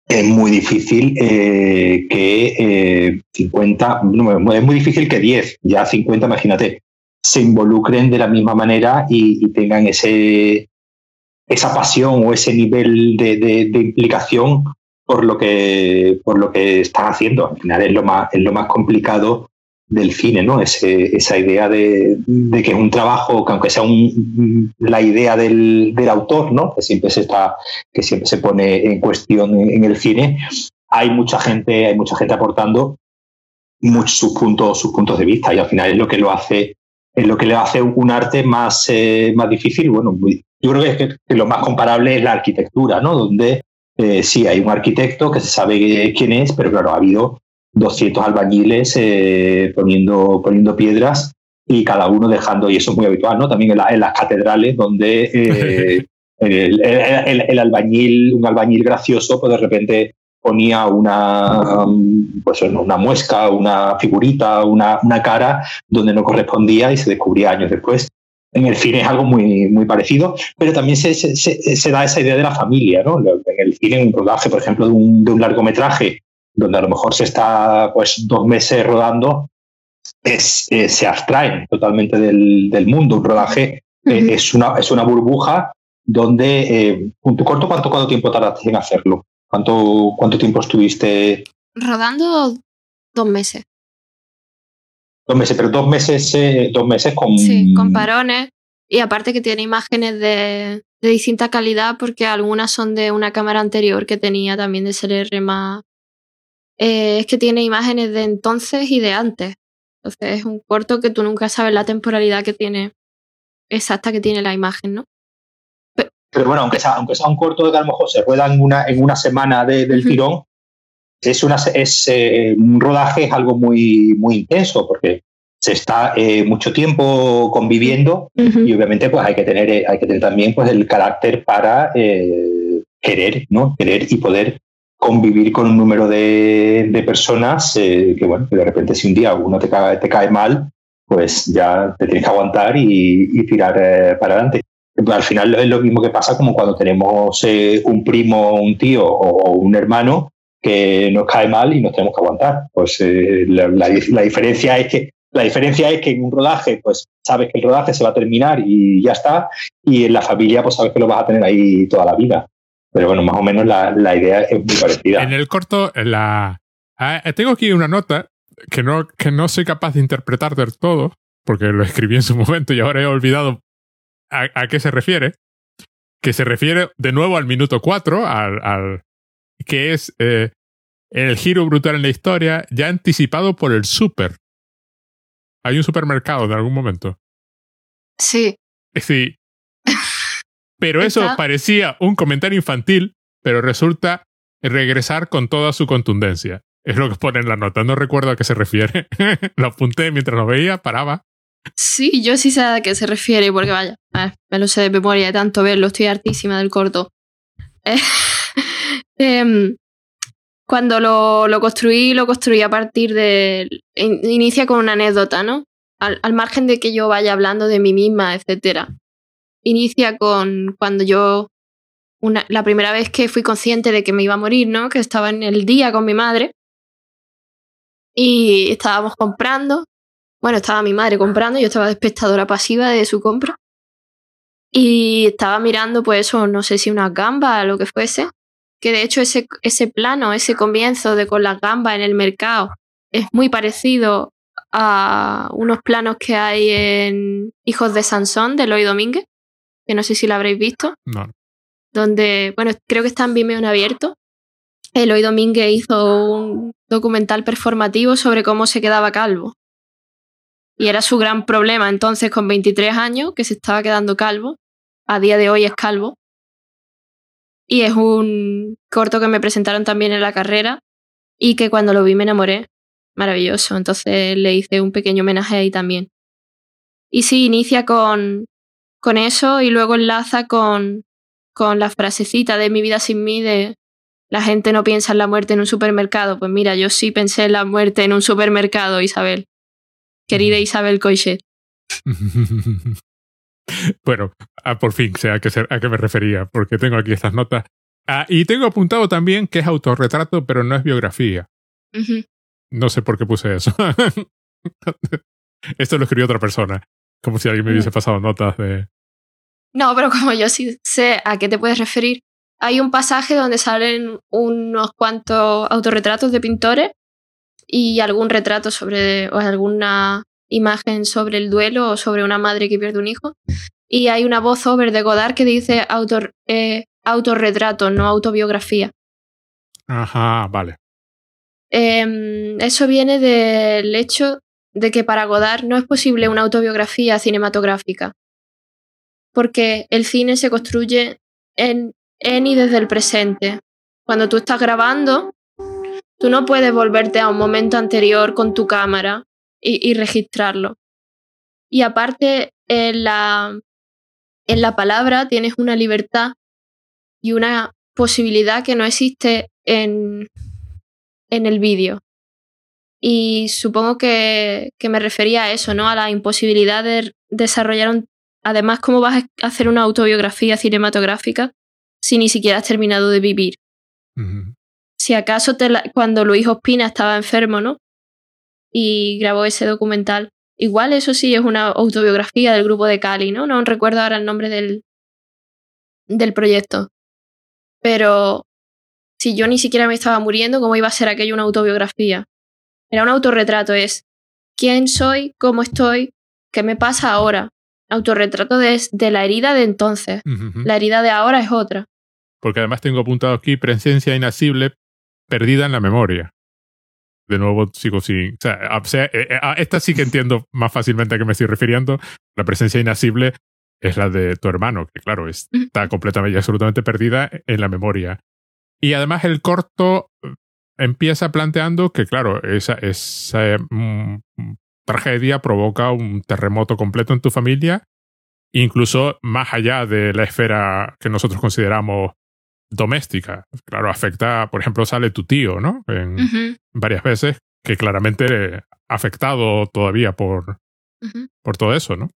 es muy difícil eh, que 50, eh, es muy difícil que 10, ya 50, imagínate, se involucren de la misma manera y, tengan ese, esa pasión o ese nivel de, implicación por lo que por lo que están haciendo. Al final es lo más, es lo más complicado del cine, ¿no? esa idea de, que es un trabajo que aunque sea un, la idea del, autor, ¿no? Que siempre se está, que siempre se pone en cuestión en, el cine, hay mucha gente, hay mucha gente aportando muchos sus puntos, sus puntos de vista y al final es lo que lo hace, es lo que le hace un arte más, eh, más difícil. Bueno, yo creo que, que, lo más comparable es la arquitectura, ¿no? Donde eh, sí hay un arquitecto que se sabe quién es, pero claro, ha habido 200 albañiles eh, poniendo, poniendo piedras y cada uno dejando, y eso es muy habitual, ¿no? También en, las catedrales, donde eh, [LAUGHS] el, albañil, un albañil gracioso, pues de repente ponía una, pues una muesca, una figurita, una, una cara donde no correspondía y se descubría años después. En el cine es algo muy, muy parecido, pero también se, se, se, da esa idea de la familia, ¿no? En el cine, un rodaje, por ejemplo, de un, de un largometraje donde a lo mejor se está pues dos meses rodando, es, eh, se abstraen totalmente del, mundo. Un rodaje eh, es, una, es una burbuja donde, eh, corto, ¿cuánto, ¿cuánto tiempo tardaste en hacerlo? ¿Cuánto, ¿Cuánto tiempo estuviste? Rodando dos meses. Dos meses, pero dos meses, dos meses con... Sí, con parones. Y aparte que tiene imágenes de, de distinta calidad porque algunas son de una cámara anterior que tenía también de SLR más, eh, es que tiene imágenes de entonces y de antes. Entonces es un corto que tú nunca sabes la temporalidad que tiene exacta que tiene la imagen, ¿no? Pero, bueno, aunque sea, aunque sea un corto que a lo mejor se rueda en una, en una semana del tirón, es una es eh, un rodaje es algo muy, muy intenso, porque se está eh, mucho tiempo conviviendo y obviamente pues hay que tener, hay que tener también pues el carácter para querer, ¿no? Querer y poder convivir con un número de, personas que, bueno, que de repente si un día uno te cae, te cae mal, pues ya te tienes que aguantar y, tirar para adelante al final es lo mismo que pasa como cuando tenemos un primo, un tío o, un hermano que nos cae mal y nos tenemos que aguantar. Pues eh, la, diferencia es que la diferencia es que en un rodaje, pues sabes que el rodaje se va a terminar y ya está, y en la familia, pues sabes que lo vas a tener ahí toda la vida. Pero bueno, más o menos la, idea es muy parecida. En el corto, la ah, tengo aquí una nota que no, que no soy capaz de interpretar del todo, porque lo escribí en su [LAUGHS] momento y ahora he olvidado a, a qué se refiere. Que se refiere de nuevo al minuto 4, al, al que es eh, el giro brutal en la historia, ya anticipado por el super. Hay un supermercado en algún momento. Sí. Sí. [LAUGHS] Pero eso parecía un comentario infantil, pero resulta regresar con toda su contundencia. Es lo que pone en la nota. No recuerdo a qué se refiere. [LAUGHS] lo apunté mientras lo veía, paraba. Sí, yo sí sé a qué se refiere, porque vaya, me lo sé de memoria de tanto verlo, estoy hartísima del corto. [LAUGHS] Em, cuando lo, lo, construí, lo construí a partir de... inicia con una anécdota, ¿no? Al, margen de que yo vaya hablando de mí misma, etc. Inicia con cuando yo... Una, la primera vez que fui consciente de que me iba a morir, ¿no? Que estaba en el día con mi madre. Y estábamos comprando bueno, estaba mi madre comprando, yo estaba de espectadora pasiva de su compra. Y estaba mirando, pues no sé si una gamba o lo que fuese. Que de hecho ese, ese plano, ese comienzo de con las gambas en el mercado, es muy parecido a unos planos que hay en Hijos de Sansón de Eloy Domínguez, que no sé si lo habréis visto. No. Donde, bueno, creo que está en Vimeo en abierto. Eloy Domínguez hizo un documental performativo sobre cómo se quedaba calvo. Y era su gran problema entonces con 23 años, que se estaba quedando calvo. A día de hoy es calvo. Y es un corto que me presentaron también en la carrera y que cuando lo vi me enamoré. Maravilloso. Entonces le hice un pequeño homenaje ahí también. Y sí, inicia con, con eso y luego enlaza con, con la frasecita de mi vida sin mí de la gente no piensa en la muerte en un supermercado. Pues mira, yo sí pensé en la muerte en un supermercado, Isabel querida Isabel Coixet. [LAUGHS] bueno, ah, por fin sé a qué, a qué me refería, porque tengo aquí estas notas. Ah, y tengo apuntado también que es autorretrato, pero no es biografía. No sé por qué puse eso. [LAUGHS] Esto lo escribió otra persona, como si alguien me hubiese mm. pasado notas de... No, pero como yo sí sé a qué te puedes referir, hay un pasaje donde salen unos cuantos autorretratos de pintores y algún retrato sobre, o alguna imagen sobre el duelo o sobre una madre que pierde un hijo. Y hay una voz over de Godard que dice autor, eh, autorretrato, no autobiografía. Ajá, vale. Em, eso viene del hecho de que para Godard no es posible una autobiografía cinematográfica, porque el cine se construye en, en y desde el presente. Cuando tú estás grabando, Tú no puedes volverte a un momento anterior con tu cámara y, registrarlo. Y aparte, en la, en la palabra tienes una libertad y una posibilidad que no existe en, en el vídeo. Y supongo que, que, me refería a eso, ¿no? A la imposibilidad de desarrollar un... Además, ¿cómo vas a hacer una autobiografía cinematográfica si ni siquiera has terminado de vivir? si acaso cuando Luis Ospina estaba enfermo, ¿no? Y grabó ese documental. Igual eso sí es una autobiografía del grupo de Cali, ¿no? No recuerdo ahora el nombre del, del proyecto. Pero si yo ni siquiera me estaba muriendo, ¿cómo iba a ser aquello una autobiografía? Era un autorretrato, es quién soy, cómo estoy, qué me pasa ahora. Autorretrato de, de la herida de entonces. La herida de ahora es otra. Porque además tengo apuntado aquí presencia inasible, perdida en la memoria. De nuevo sigo sin... O sea, eh, eh, esta sí que entiendo más fácilmente a qué me estoy refiriendo. La presencia inasible es la de tu hermano, que claro, está completamente y absolutamente perdida en la memoria. Y además el corto empieza planteando que, claro, esa, esa tragedia provoca un terremoto completo en tu familia, incluso más allá de la esfera que nosotros consideramos doméstica. Claro, afecta, por ejemplo, sale tu tío, ¿no? En varias veces, que claramente afectado todavía por, por todo eso, ¿no?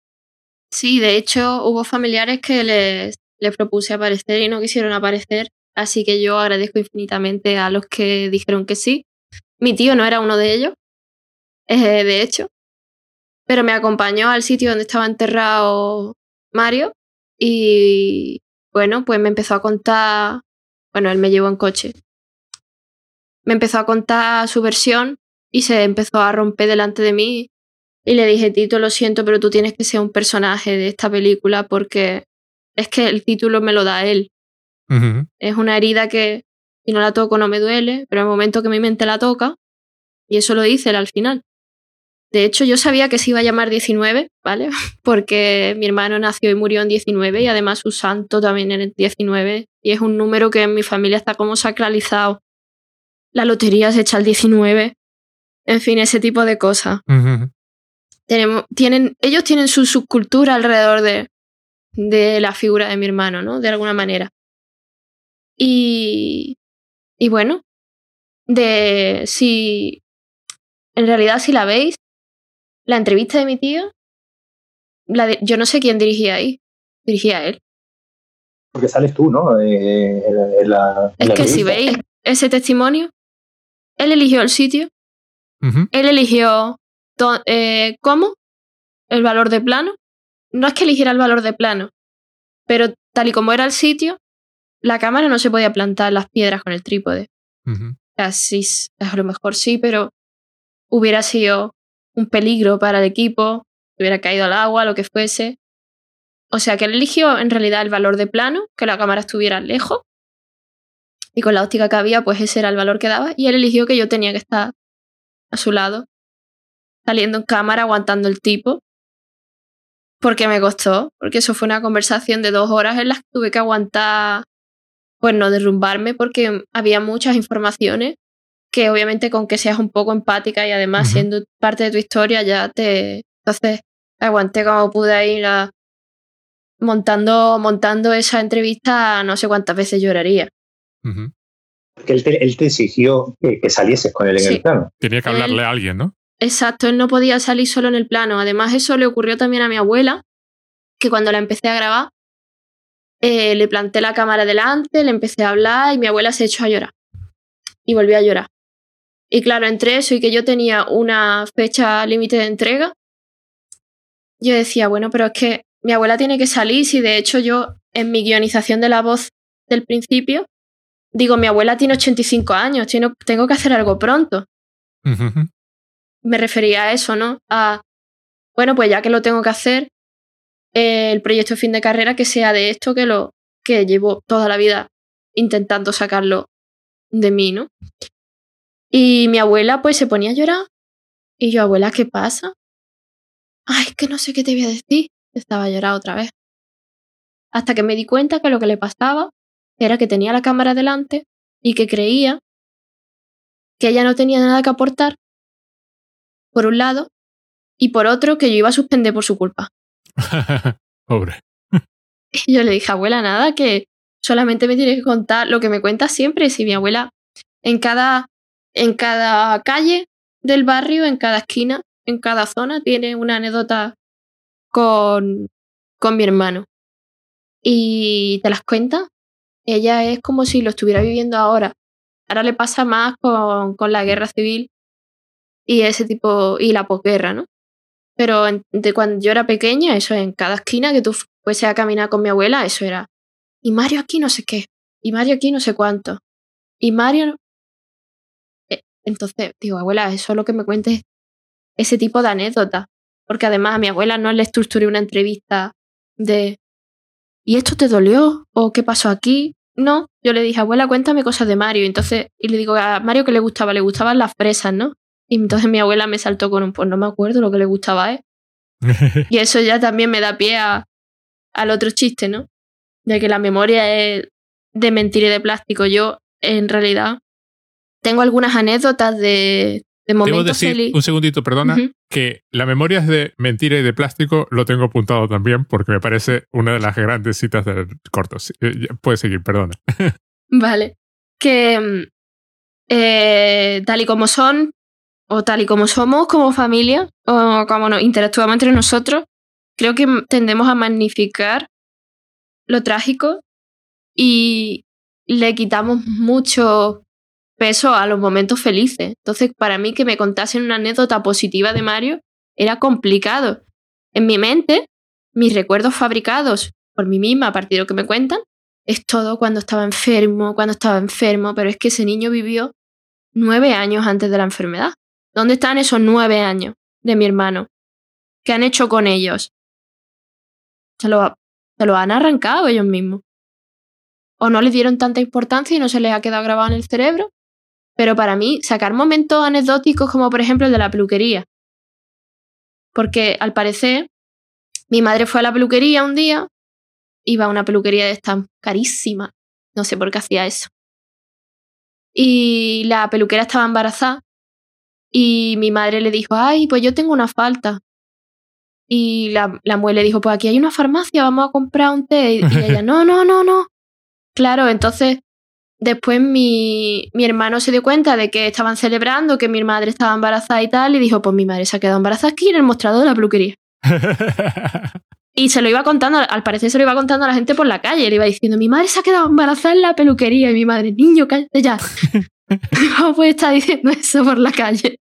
Sí, de hecho hubo familiares que les, les propuse aparecer y no quisieron aparecer, así que yo agradezco infinitamente a los que dijeron que sí. Mi tío no era uno de ellos, eh, de hecho, pero me acompañó al sitio donde estaba enterrado Mario y bueno, pues me empezó a contar, bueno, él me llevó en coche, me empezó a contar su versión y se empezó a romper delante de mí y le dije, Tito, lo siento, pero tú tienes que ser un personaje de esta película porque es que el título me lo da él. Es una herida que si no la toco no me duele, pero en el momento que mi mente la toca, y eso lo dice él al final. De hecho, yo sabía que se iba a llamar 19, ¿vale? [LAUGHS] Porque mi hermano nació y murió en 19 y además su santo también en el 19 y es un número que en mi familia está como sacralizado. La lotería se echa al 19. En fin, ese tipo de cosas tenemos, tienen, ellos tienen su subcultura alrededor de, de la figura de mi hermano, ¿no? De alguna manera. Y, y bueno, de si, en realidad si la veis, la entrevista de mi tío, la yo no sé quién dirigía ahí, dirigía él. Porque sales tú, ¿no? Eh, en, en la, en Es la que si veis ese testimonio, él eligió el sitio, él eligió to- eh, cómo, el valor de plano. No es que eligiera el valor de plano, pero tal y como era el sitio, la cámara no se podía plantar las piedras con el trípode. Ujú. O sea, sí, s- a lo mejor sí, pero hubiera sido un peligro para el equipo, hubiera caído al agua, lo que fuese. O sea, que él eligió en realidad el valor de plano, que la cámara estuviera lejos. Y con la óptica que había, pues ese era el valor que daba. Y él eligió que yo tenía que estar a su lado, saliendo en cámara, aguantando el tipo. Porque me costó, porque eso fue una conversación de dos horas en las que tuve que aguantar, pues no derrumbarme, porque había muchas informaciones que obviamente con que seas un poco empática y además siendo parte de tu historia ya te... Entonces aguanté como pude ahí la... montando, montando esa entrevista no sé cuántas veces lloraría. Ujú. Porque él te, él te exigió que, que salieses con él en Sí. el plano. Tenía que Él- hablarle a alguien, ¿no? Exacto, él no podía salir solo en el plano. Además, eso le ocurrió también a mi abuela, que cuando la empecé a grabar, eh, le planté la cámara delante, le empecé a hablar y mi abuela se echó a llorar. Y volvió a llorar. Y claro, entre eso y que yo tenía una fecha límite de entrega, yo decía, bueno, pero es que mi abuela tiene que salir, si de hecho yo en mi guionización de la voz del principio, digo, mi abuela tiene 85 años, tengo que hacer algo pronto me refería a eso, ¿no? A, bueno, pues ya que lo tengo que hacer, el proyecto fin de carrera que sea de esto que lo que llevo toda la vida intentando sacarlo de mí, ¿no? Y mi abuela pues se ponía a llorar y yo, abuela, ¿qué pasa? Ay, que no sé qué te voy a decir. Estaba a llorar otra vez. Hasta que me di cuenta que lo que le pasaba era que tenía la cámara delante y que creía que ella no tenía nada que aportar por un lado, y por otro que yo iba a suspender por su culpa. [LAUGHS] Pobre. Y [LAUGHS] yo le dije, abuela, nada, que solamente me tienes que contar lo que me cuentas siempre. Si mi abuela en cada, en cada calle del barrio, en cada esquina, en cada zona, tiene una anécdota con, con mi hermano. Y te las cuenta. Ella es como si lo estuviera viviendo ahora. Ahora le pasa más con, con la guerra civil y ese tipo, y la posguerra, ¿no? Pero de cuando yo era pequeña, eso en cada esquina que tú fuese a caminar con mi abuela, eso era. Y Mario aquí no sé qué. Y Mario aquí no sé cuánto. Y Mario. Eh, Entonces, digo, abuela, eso es lo que me cuentes ese tipo de anécdotas. Porque además a mi abuela no le estructuré una entrevista de. ¿Y esto te dolió? ¿O qué pasó aquí? No, yo le dije, abuela, cuéntame cosas de Mario. Entonces, y le digo, a Mario que le gustaba, le gustaban las fresas, ¿no? Y entonces mi abuela me saltó con un, pues no me acuerdo lo que le gustaba, ¿eh? [LAUGHS] Y eso ya también me da pie a, al otro chiste, ¿no? De que la memoria es de mentira y de plástico. Yo, en realidad, tengo algunas anécdotas de, De momento Debo decir, feliz. un segundito, perdona, Ujú. que la memoria es de mentira y de plástico lo tengo apuntado también porque me parece una de las grandes citas del corto. Eh, Puedes seguir, perdona. [LAUGHS] Vale. Que mm, eh, tal y como son, o tal y como somos como familia, o como nos interactuamos entre nosotros, creo que tendemos a magnificar lo trágico y le quitamos mucho peso a los momentos felices. Entonces, para mí que me contasen una anécdota positiva de Mario era complicado. En mi mente, mis recuerdos fabricados por mí misma a partir de lo que me cuentan, es todo cuando estaba enfermo, cuando estaba enfermo, pero es que ese niño vivió nueve años antes de la enfermedad. ¿Dónde están esos nueve años de mi hermano? ¿Qué han hecho con ellos? Se lo, se lo han arrancado ellos mismos. O no le dieron tanta importancia y no se les ha quedado grabado en el cerebro. Pero para mí, sacar momentos anecdóticos como por ejemplo el de la peluquería. Porque al parecer, mi madre fue a la peluquería un día iba a una peluquería de esta carísima. No sé por qué hacía eso. Y la peluquera estaba embarazada. Y mi madre le dijo, ay, pues yo tengo una falta. Y la, la mujer le dijo, pues aquí hay una farmacia, vamos a comprar un té. Y, y ella, [LAUGHS] no, no, no, no. Claro, entonces después mi, mi hermano se dio cuenta de que estaban celebrando, que mi madre estaba embarazada y tal, y dijo, pues mi madre se ha quedado embarazada aquí en el mostrador de la peluquería. [LAUGHS] Y se lo iba contando, al parecer se lo iba contando a la gente por la calle. Le iba diciendo, mi madre se ha quedado embarazada en la peluquería. Y mi madre, niño, cállate ya. ¿Cómo puede estar diciendo eso por la calle?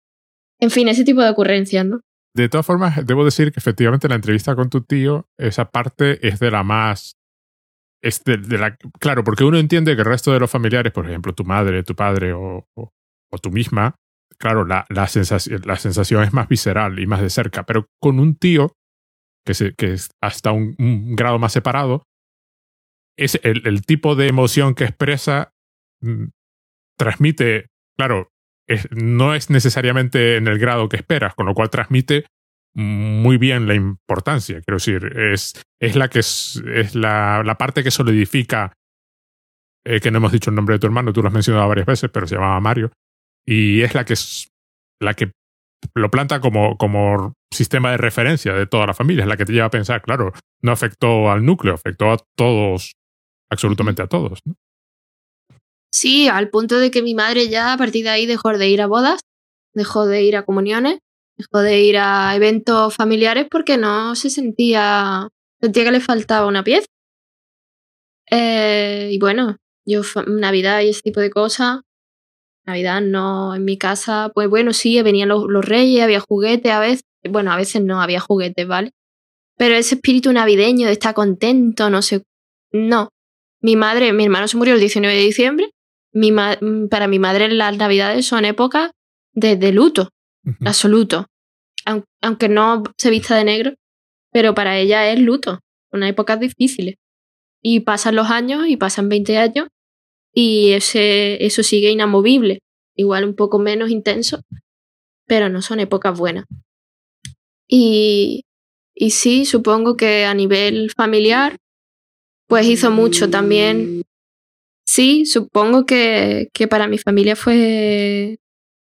En fin, ese tipo de ocurrencias, ¿no? De todas formas, debo decir que efectivamente la entrevista con tu tío, esa parte es de la más. Es de, la, claro, porque uno entiende que el resto de los familiares, por ejemplo, tu madre, tu padre o, o, tú misma, claro, la, la, sensación, la sensación es más visceral y más de cerca. Pero con un tío, que, se, que es hasta un, un, grado más separado, es el, el tipo de emoción que expresa mm, transmite, claro, no es necesariamente en el grado que esperas, con lo cual transmite muy bien la importancia. Quiero decir, es, es la que es, es la, la, parte que solidifica, eh, que no hemos dicho el nombre de tu hermano, tú lo has mencionado varias veces, pero se llamaba Mario, y es la que es la que lo planta como, como sistema de referencia de toda la familia, es la que te lleva a pensar, claro, no afectó al núcleo, afectó a todos, absolutamente a todos. Sí, al punto de que mi madre ya a partir de ahí dejó de ir a bodas, dejó de ir a comuniones, dejó de ir a eventos familiares porque no se sentía, sentía que le faltaba una pieza. Eh, y bueno, yo Navidad y ese tipo de cosas, Navidad no, en mi casa, pues bueno, sí, venían los, los reyes, había juguetes a veces, bueno, a veces no había juguetes, ¿vale? Pero ese espíritu navideño de estar contento, no sé, no. Mi madre, mi hermano se murió el 19 de diciembre, mi ma para mi madre las navidades son épocas de, de luto, uh -huh. absoluto. Aun aunque no se vista de negro, pero para ella es luto, una época difícil. Y pasan los años y pasan 20 años y ese, eso sigue inamovible, igual un poco menos intenso, pero no son épocas buenas. Y, y sí, supongo que a nivel familiar, pues hizo mucho también. Sí, supongo que, que para mi familia fue...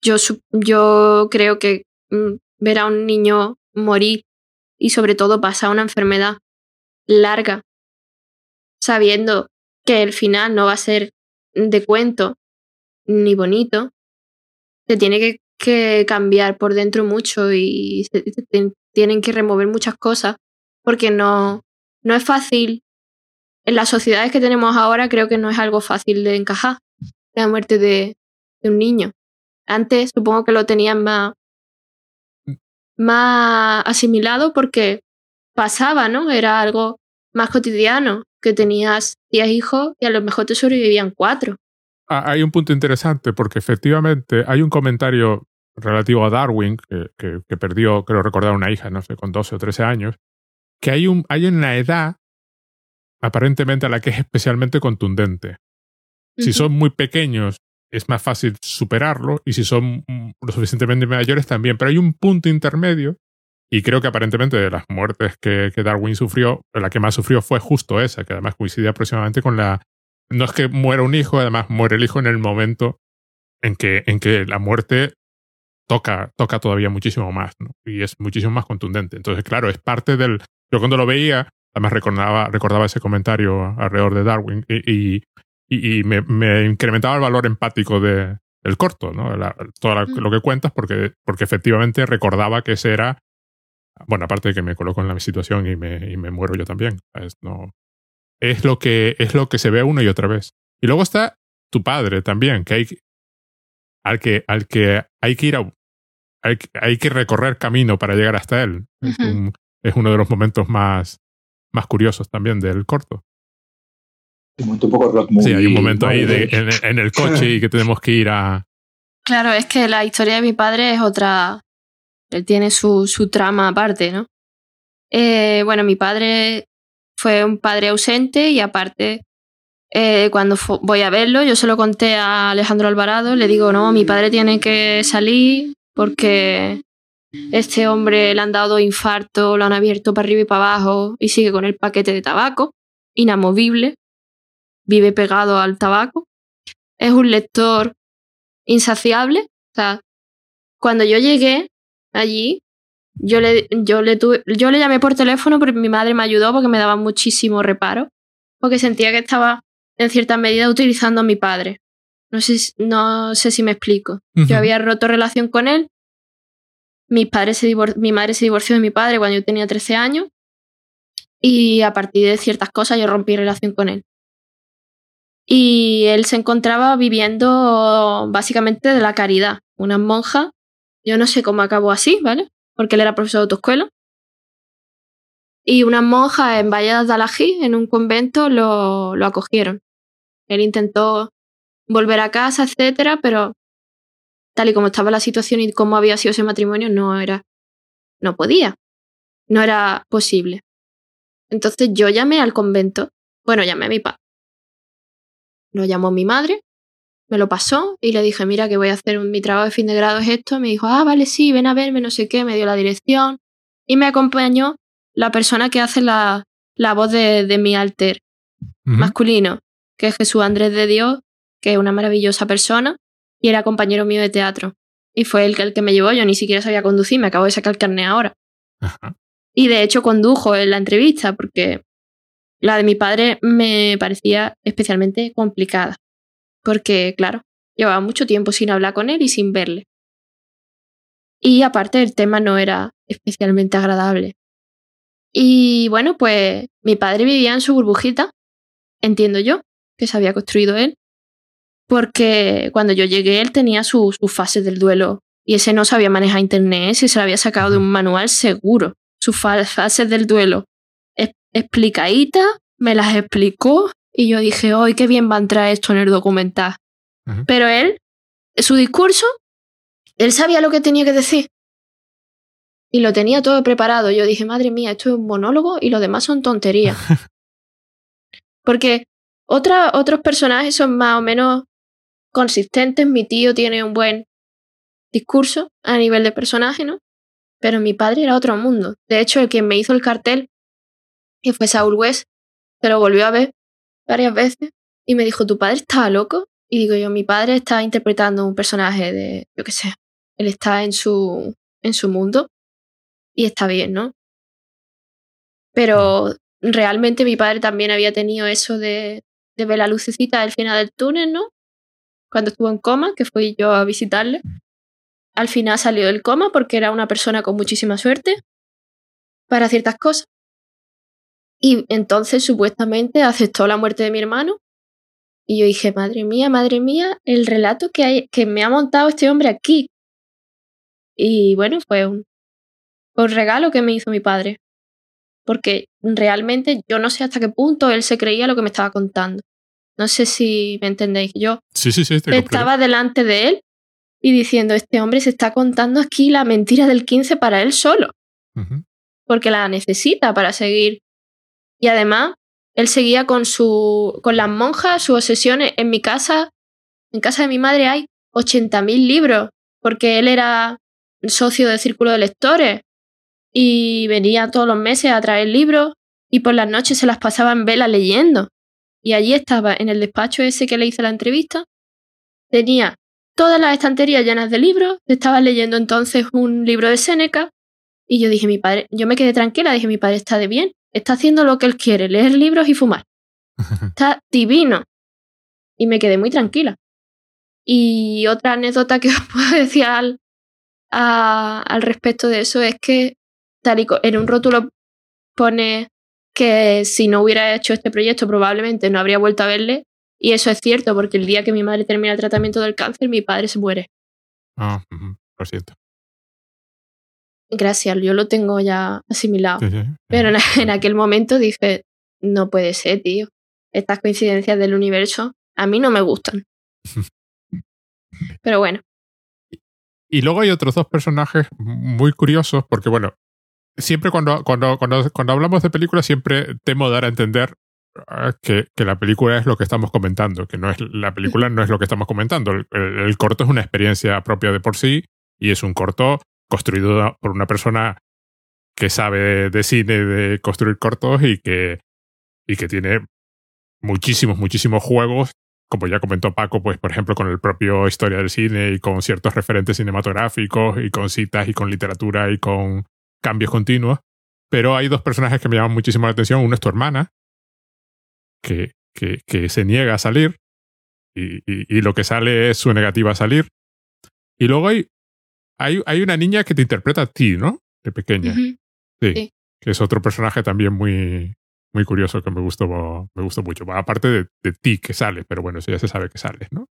Yo, yo creo que mm, ver a un niño morir y sobre todo pasar una enfermedad larga, sabiendo que el final no va a ser de cuento ni bonito, te tiene que, cambiar por dentro mucho y se, tienen que remover muchas cosas porque no, no es fácil. En las sociedades que tenemos ahora creo que no es algo fácil de encajar la muerte de, un niño. Antes supongo que lo tenían más, más asimilado porque pasaba, ¿no? Era algo más cotidiano, que tenías 10 hijos y a lo mejor te sobrevivían cuatro. Ah, hay un punto interesante porque efectivamente hay un comentario relativo a Darwin, que, perdió, creo recordar, una hija, no sé, con 12 o 13 años, que hay, un, hay una edad aparentemente a la que es especialmente contundente. Uh -huh. Si son muy pequeños es más fácil superarlo y si son lo suficientemente mayores también, pero hay un punto intermedio y creo que aparentemente de las muertes que, que, Darwin sufrió, la que más sufrió fue justo esa, que además coincide aproximadamente con la... No es que muera un hijo, además muere el hijo en el momento en que, en que la muerte toca, toca todavía muchísimo más, ¿no? Y es muchísimo más contundente. Entonces, claro, es parte del... Yo cuando lo veía, además recordaba, recordaba ese comentario alrededor de Darwin y, y, me, me, incrementaba el valor empático de, del corto, ¿no? todo lo que cuentas, porque, porque efectivamente recordaba que ese era... Bueno, aparte de que me coloco en la situación y me, y me muero yo también. Es, no, es, lo que, es lo que se ve una y otra vez. Y luego está tu padre también, que hay, al que, al que hay que ir a, hay, hay que recorrer camino para llegar hasta él. es, uno de los momentos más, más curiosos también del corto. Un poco Sí, hay un momento ahí de, en, el coche y que tenemos que ir a... Claro, es que la historia de mi padre es otra... Él tiene su, su trama aparte, ¿no? Eh, bueno, mi padre fue un padre ausente y aparte eh, cuando voy a verlo, yo se lo conté a Alejandro Alvarado, le digo, no, mi padre tiene que salir porque este hombre le han dado infarto, lo han abierto para arriba y para abajo y sigue con el paquete de tabaco, inamovible, vive pegado al tabaco. Es un lector insaciable. O sea, cuando yo llegué allí, yo le, yo le, yo le llamé por teléfono porque mi madre me ayudó porque me daba muchísimo reparo, porque sentía que estaba en cierta medida utilizando a mi padre. No sé, no sé si me explico. Yo había roto relación con él. Mis padres se mi madre se divorció de mi padre cuando yo tenía 13 años. Y a partir de ciertas cosas yo rompí relación con él. Y él se encontraba viviendo básicamente de la caridad. Una monja. Yo no sé cómo acabó así, ¿vale? Porque él era profesor de autoescuela. Y unas monjas en Valle de Alají, en un convento, lo, lo acogieron. Él intentó volver a casa, etcétera, pero tal y como estaba la situación y cómo había sido ese matrimonio, no era, no podía, no era posible. Entonces yo llamé al convento, bueno, llamé a mi padre. Lo llamó mi madre, me lo pasó y le dije, mira, que voy a hacer mi trabajo de fin de grado es esto. Me dijo, ah, vale, sí, ven a verme, no sé qué, me dio la dirección y me acompañó la persona que hace la, la voz de, de mi alter masculino que es Jesús Andrés de Dios, que es una maravillosa persona, y era compañero mío de teatro. Y fue él el que me llevó, yo ni siquiera sabía conducir, me acabo de sacar el carnet ahora. Y de hecho condujo en la entrevista, porque la de mi padre me parecía especialmente complicada. Porque, claro, llevaba mucho tiempo sin hablar con él y sin verle. Y aparte el tema no era especialmente agradable. Y bueno, pues mi padre vivía en su burbujita, entiendo yo, que se había construido él, porque cuando yo llegué él tenía sus su fases del duelo y ese no sabía manejar internet, ese se lo había sacado de un manual seguro, sus fases del duelo explicaditas, me las explicó y yo dije, hoy qué bien va a entrar esto en el documental. Pero él, su discurso, él sabía lo que tenía que decir. Y lo tenía todo preparado. Yo dije, madre mía, esto es un monólogo y lo demás son tonterías. [LAUGHS] Porque otros personajes son más o menos consistentes. Mi tío tiene un buen discurso a nivel de personaje, ¿no? Pero mi padre era otro mundo. De hecho, el quien me hizo el cartel, que fue Saul West, se lo volvió a ver varias veces y me dijo, ¿tu padre está loco? Y digo yo, mi padre está interpretando un personaje de, yo qué sé, él está en su, en su mundo y está bien, ¿no? Pero realmente mi padre también había tenido eso de, de ver la lucecita del final del túnel, ¿no? Cuando estuvo en coma, que fui yo a visitarle. Al final salió del coma porque era una persona con muchísima suerte para ciertas cosas. Y entonces supuestamente aceptó la muerte de mi hermano. Y yo dije, madre mía, madre mía, el relato que, hay, que me ha montado este hombre aquí. Y bueno, fue un, un regalo que me hizo mi padre. Porque realmente yo no sé hasta qué punto él se creía lo que me estaba contando. No sé si me entendéis. Yo sí, sí, sí, estaba delante de él y diciendo, este hombre se está contando aquí la mentira del 15 para él solo. Porque la necesita para seguir. Y además, él seguía con, su, con las monjas, sus obsesiones. En mi casa, en casa de mi madre hay 80.000 libros, porque él era socio del círculo de lectores y venía todos los meses a traer libros y por las noches se las pasaba en vela leyendo. Y allí estaba, en el despacho ese que le hice la entrevista, tenía todas las estanterías llenas de libros. Estaba leyendo entonces un libro de Séneca y yo dije, mi padre, yo me quedé tranquila, dije, mi padre está de bien, está haciendo lo que él quiere, leer libros y fumar. [LAUGHS] Está divino. Y me quedé muy tranquila. Y otra anécdota que [LAUGHS] os puedo decir al, al respecto de eso es que tal y en un rótulo pone que si no hubiera hecho este proyecto probablemente no habría vuelto a verle. Y eso es cierto, porque el día que mi madre termina el tratamiento del cáncer, mi padre se muere. Ah, lo siento. Gracias, yo lo tengo ya asimilado. Pero en, aquel momento dije, no puede ser, tío. Estas coincidencias del universo a mí no me gustan. [LAUGHS] Pero bueno. Y luego hay otros dos personajes muy curiosos, porque bueno, siempre cuando, cuando, cuando, cuando hablamos de películas, siempre temo dar a entender ah, que, que, la película es lo que estamos comentando, que no es la película no es lo que estamos comentando. el, corto es una experiencia propia de por sí y es un corto construido por una persona que sabe de cine, de construir cortos y que, y que tiene muchísimos, muchísimos juegos, como ya comentó Paco, pues por ejemplo con el propio historia del cine y con ciertos referentes cinematográficos y con citas y con literatura y con cambios continuos. Pero hay dos personajes que me llaman muchísimo la atención. Uno es tu hermana, que, que, que se niega a salir y, y, y, lo que sale es su negativa a salir. Y luego hay hay, hay una niña que te interpreta a ti, ¿no? De pequeña. sí, Que es otro personaje también muy, muy curioso que me gustó, me gustó mucho. Aparte de, de ti que sale, pero bueno, eso ya se sabe que sale, ¿no?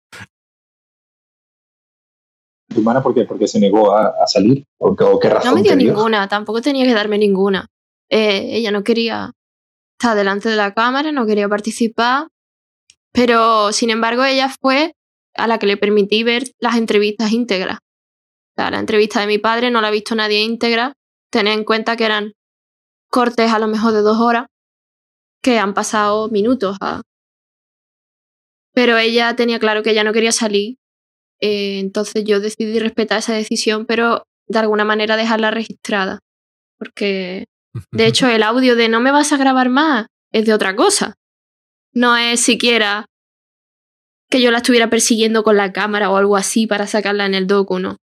¿Tu hermana por qué? ¿Porque se negó a, a salir? ¿O, qué razón No me dio ninguna, tampoco tenía que darme ninguna. Eh, ella no quería estar delante de la cámara, no quería participar, pero sin embargo ella fue a la que le permití ver las entrevistas íntegras la entrevista de mi padre no la ha visto nadie íntegra. Tened en cuenta que eran cortes a lo mejor de dos horas, que han pasado minutos. Pero ella tenía claro que ella no quería salir. Eh, entonces yo decidí respetar esa decisión, pero de alguna manera dejarla registrada. Porque, de hecho, el audio de no me vas a grabar más es de otra cosa. No es siquiera que yo la estuviera persiguiendo con la cámara o algo así para sacarla en el docu, ¿no?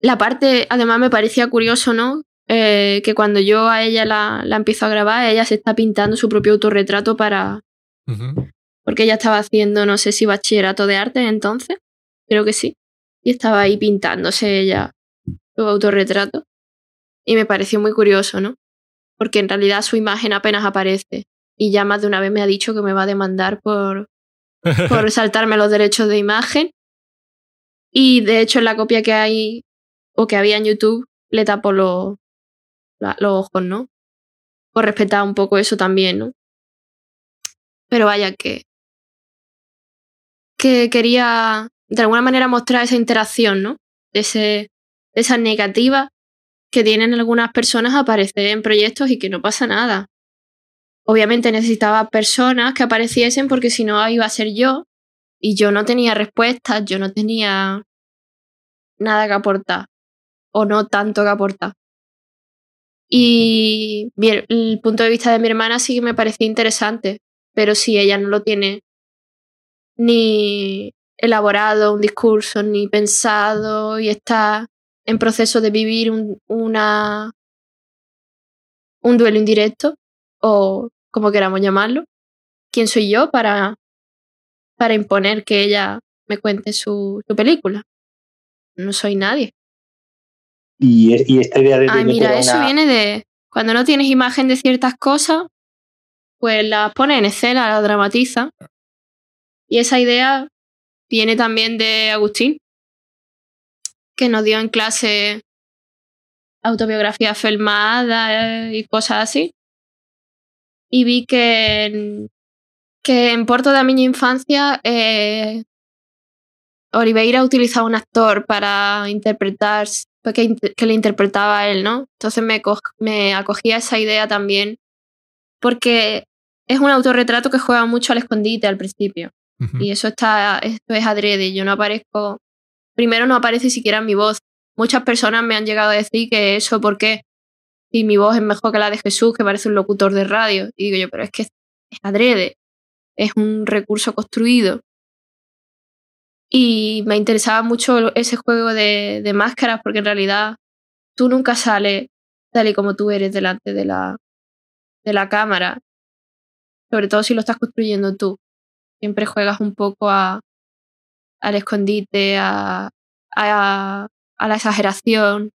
La parte, además, me parecía curioso, ¿no? Eh, que cuando yo a ella la, la, empiezo a grabar, ella se está pintando su propio autorretrato para. Porque ella estaba haciendo, no sé si bachillerato de arte entonces, creo que sí. Y estaba ahí pintándose ella su autorretrato. Y me pareció muy curioso, ¿no? Porque en realidad su imagen apenas aparece. Y ya más de una vez me ha dicho que me va a demandar por, por [LAUGHS] saltarme los derechos de imagen. Y de hecho, en la copia que hay o que había en YouTube, le tapo los, los ojos, ¿no? Por respetar un poco eso también, ¿no? Pero vaya que. que quería de alguna manera mostrar esa interacción, ¿no? Ese, esa negativa que tienen algunas personas a aparecer en proyectos y que no pasa nada. Obviamente necesitaba personas que apareciesen porque si no iba a ser yo y yo no tenía respuestas, yo no tenía nada que aportar o no tanto que aporta. Y bien, el punto de vista de mi hermana sí que me parecía interesante, pero si ella no lo tiene ni elaborado un discurso, ni pensado y está en proceso de vivir un, una, un duelo indirecto, o como queramos llamarlo, ¿quién soy yo para, para imponer que ella me cuente su, su película? No soy nadie. Y, esta idea de... Ay, mira, eso viene de... Cuando no tienes imagen de ciertas cosas, pues las pones en escena, las dramatiza. Y esa idea viene también de Agustín, que nos dio en clase autobiografía filmada y cosas así. Y vi que en, que en Porto de mi infancia eh, Oliveira utilizaba un actor para interpretar pues, que, le interpretaba a él, ¿no? Entonces me, me acogía esa idea también, porque es un autorretrato que juega mucho al escondite al principio. Y eso está, esto es adrede. Yo no aparezco, primero no aparece siquiera mi voz. Muchas personas me han llegado a decir que eso porque si mi voz es mejor que la de Jesús, que parece un locutor de radio. Y digo yo, pero es que es adrede, es un recurso construido. Y me interesaba mucho ese juego de, máscaras porque en realidad tú nunca sales tal y como tú eres delante de la, de la cámara, sobre todo si lo estás construyendo tú. Siempre juegas un poco a, al escondite, a, a, a la exageración,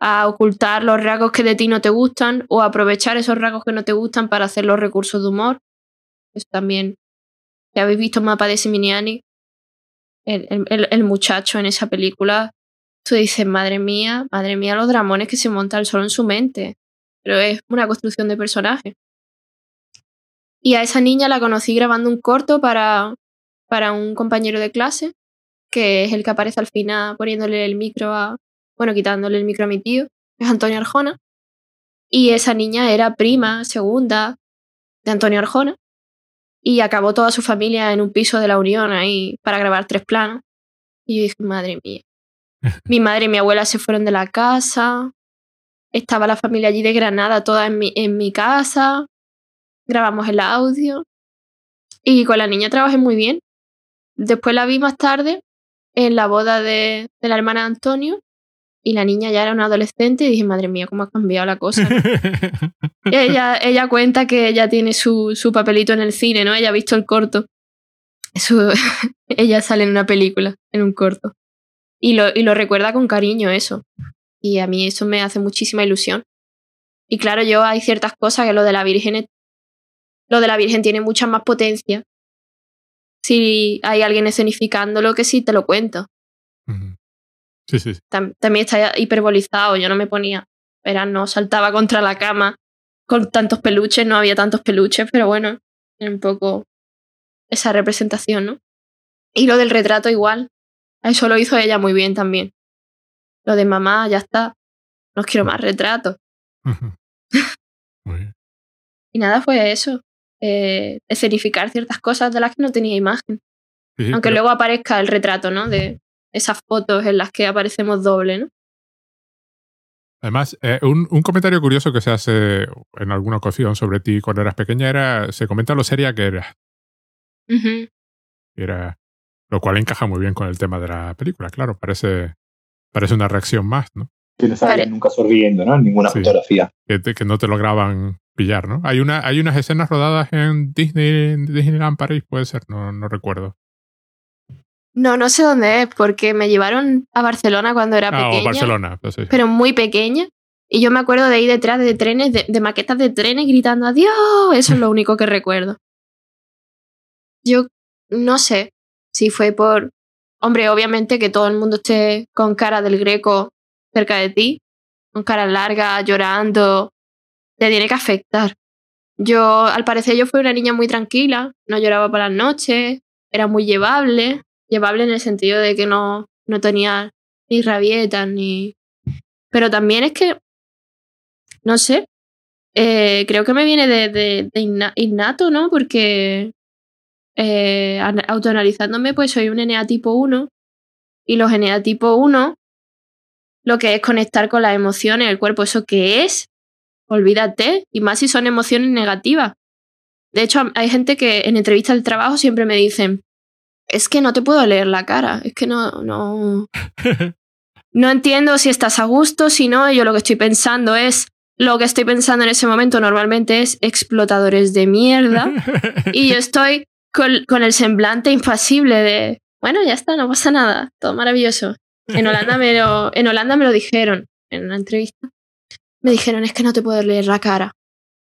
a ocultar los rasgos que de ti no te gustan o aprovechar esos rasgos que no te gustan para hacer los recursos de humor. Eso también. Si habéis visto Mapa de Siminiani, el, el, el, muchacho en esa película, tú dices, madre mía, madre mía, los dramones que se montan solo en su mente. Pero es una construcción de personaje. Y a esa niña la conocí grabando un corto para, para un compañero de clase, que es el que aparece al final poniéndole el micro a, bueno, quitándole el micro a mi tío, que es Antonio Arjona. Y esa niña era prima, segunda de Antonio Arjona. Y acabó toda su familia en un piso de la Unión ahí para grabar tres planos. Y yo dije, madre mía. [LAUGHS] mi madre y mi abuela se fueron de la casa. Estaba la familia allí de Granada, toda en mi, en mi casa. Grabamos el audio. Y con la niña trabajé muy bien. Después la vi más tarde en la boda de, de la hermana de Antonio y la niña ya era una adolescente y dije, madre mía, cómo ha cambiado la cosa. [LAUGHS] ella, ella cuenta que ella tiene su, su, papelito en el cine, ¿no? Ella ha visto el corto. Su, [LAUGHS] ella sale en una película, en un corto. Y lo, y lo recuerda con cariño eso. Y a mí eso me hace muchísima ilusión. Y claro, yo hay ciertas cosas que lo de la Virgen, lo de la Virgen tiene mucha más potencia. Si hay alguien escenificándolo que sí te lo cuento. Uh -huh. Sí, sí. Tam también está hiperbolizado, yo no me ponía. Era, no saltaba contra la cama con tantos peluches, no había tantos peluches, pero bueno, un poco esa representación, ¿no? Y lo del retrato igual. Eso lo hizo ella muy bien también. Lo de mamá, ya está. No quiero más retratos. [LAUGHS] Uh -huh. muy bien. Y nada, fue eso. Eh, escenificar ciertas cosas de las que no tenía imagen. Sí, Aunque pero- luego aparezca el retrato, ¿no? De esas fotos en las que aparecemos doble, ¿no? Además, eh, un, un comentario curioso que se hace en alguna ocasión sobre ti cuando eras pequeña era, se comenta lo seria que eras. Era, lo cual encaja muy bien con el tema de la película, claro, parece, parece una reacción más, ¿no? Que no sale Vale. nunca sonriendo, ¿no? En ninguna Sí. fotografía. Que, te- que no te lograban pillar, ¿no? Hay, una, hay unas escenas rodadas en Disney, en Disneyland París, puede ser, no, no recuerdo. No, no sé dónde es, porque me llevaron a Barcelona cuando era Ah, pequeña. Barcelona, pues sí. pero muy pequeña. Y yo me acuerdo de ir detrás de trenes, de, de maquetas de trenes gritando adiós. Eso es lo [LAUGHS] único que recuerdo. Yo no sé si fue por. Hombre, obviamente que todo el mundo esté con cara del greco cerca de ti, con cara larga, llorando, te tiene que afectar. Yo, al parecer, yo fui una niña muy tranquila, no lloraba por las noches, era muy llevable, llevable en el sentido de que no, no tenía ni rabietas ni, pero también es que, no sé, eh, creo que me viene de, de, de inna- innato, ¿no? Porque eh, ana- autoanalizándome, pues soy un NA tipo 1 y los NA tipo 1, lo que es conectar con las emociones, el cuerpo, ¿eso qué es? Olvídate, y más si son emociones negativas. De hecho, hay gente que en entrevistas de trabajo siempre me dicen, es que no te puedo leer la cara, es que no, no, [LAUGHS] no entiendo si estás a gusto, si no, yo lo que estoy pensando es, lo que estoy pensando en ese momento normalmente es explotadores de mierda y yo [LAUGHS] estoy con, con el semblante impasible de, bueno, ya está, no pasa nada, todo maravilloso. En Holanda me lo, en Holanda me lo dijeron en una entrevista. Me dijeron, es que no te puedo leer la cara.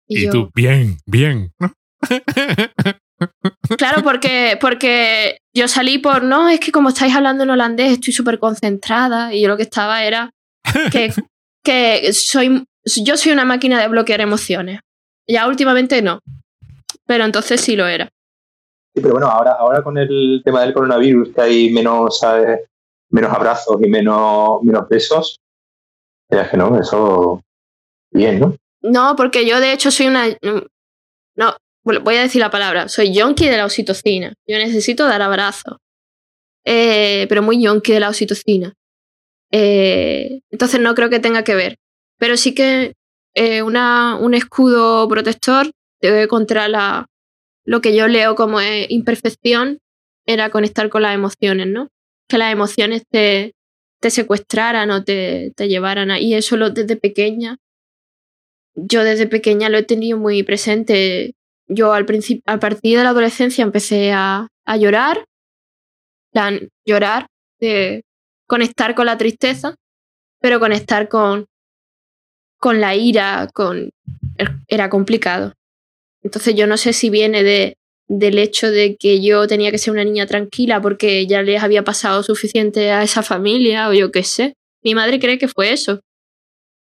Y, y yo, tú, bien, bien. Claro, porque, porque yo salí por, no, es que como estáis hablando en holandés estoy súper concentrada y yo lo que estaba era que, [LAUGHS] que soy, yo soy una máquina de bloquear emociones. Ya últimamente no, pero entonces sí lo era. Sí, pero bueno, ahora, ahora con el tema del coronavirus, que hay menos, ¿sabes? menos abrazos y menos, menos besos, es que no, eso bien, ¿no? No, porque yo de hecho soy una... No, bueno, voy a decir la palabra. Soy yonki de la oxitocina. Yo necesito dar abrazos. Eh, pero muy yonki de la oxitocina. Eh, entonces no creo que tenga que ver. Pero sí que eh, una, un escudo protector contra la, lo que yo leo como eh, imperfección era conectar con las emociones, ¿no? Que las emociones te, te secuestraran o te, te llevaran a... Y eso lo, desde pequeña, yo desde pequeña lo he tenido muy presente. Yo al principio, a partir de la adolescencia empecé a, a llorar, plan, llorar, de conectar con la tristeza, pero conectar con, con la ira, con era complicado. Entonces yo no sé si viene de, del hecho de que yo tenía que ser una niña tranquila porque ya les había pasado suficiente a esa familia o yo qué sé. Mi madre cree que fue eso.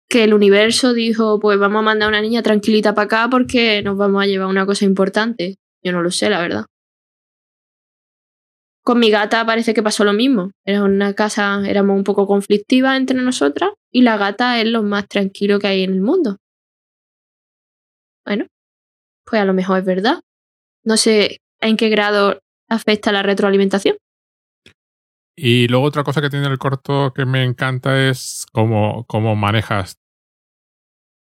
Que el universo dijo, pues vamos a mandar a una niña tranquilita para acá porque nos vamos a llevar una cosa importante. Yo no lo sé, la verdad. Con mi gata parece que pasó lo mismo. Era una casa, éramos un poco conflictivas entre nosotras y la gata es lo más tranquilo que hay en el mundo. Bueno, pues a lo mejor es verdad. No sé en qué grado afecta la retroalimentación. Y luego otra cosa que tiene el corto que me encanta es cómo, cómo manejas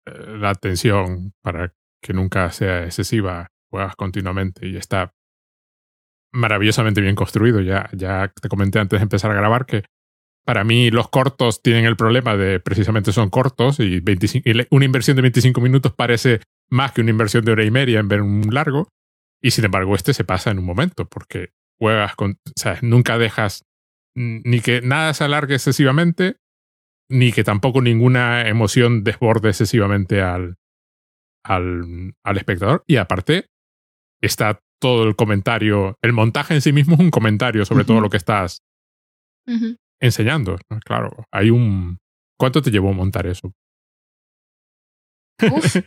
eh, la tensión para que nunca sea excesiva, juegas continuamente y está maravillosamente bien construido. Ya, ya te comenté antes de empezar a grabar que para mí los cortos tienen el problema de precisamente son cortos y, 25, y una inversión de 25 minutos parece más que una inversión de hora y media en ver un largo. Y sin embargo, este se pasa en un momento porque juegas con. O sea, nunca dejas ni que nada se alargue excesivamente, ni que tampoco ninguna emoción desborde excesivamente al, al, al espectador. Y aparte, está todo el comentario. El montaje en sí mismo es un comentario sobre todo lo que estás enseñando. Claro, hay un. ¿Cuánto te llevó montar eso? [LAUGHS]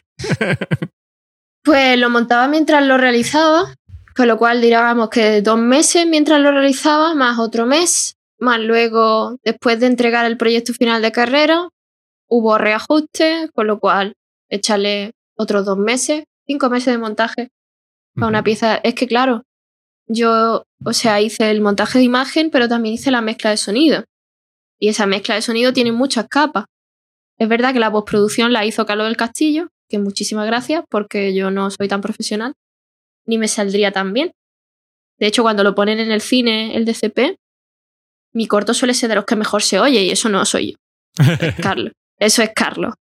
pues lo montaba mientras lo realizaba, con lo cual diríamos que dos meses mientras lo realizaba, más otro mes, más luego, después de entregar el proyecto final de carrera, hubo reajuste, con lo cual echarle otros dos meses, cinco meses de montaje para una pieza. Es que claro, yo, o sea, hice el montaje de imagen, pero también hice la mezcla de sonido. Y esa mezcla de sonido tiene muchas capas. Es verdad que la postproducción la hizo Carlos del Castillo, que muchísimas gracias, porque yo no soy tan profesional, ni me saldría tan bien. De hecho, cuando lo ponen en el cine, el DCP, mi corto suele ser de los que mejor se oye, y eso no soy yo. Es [LAUGHS] Carlos. Eso es Carlos.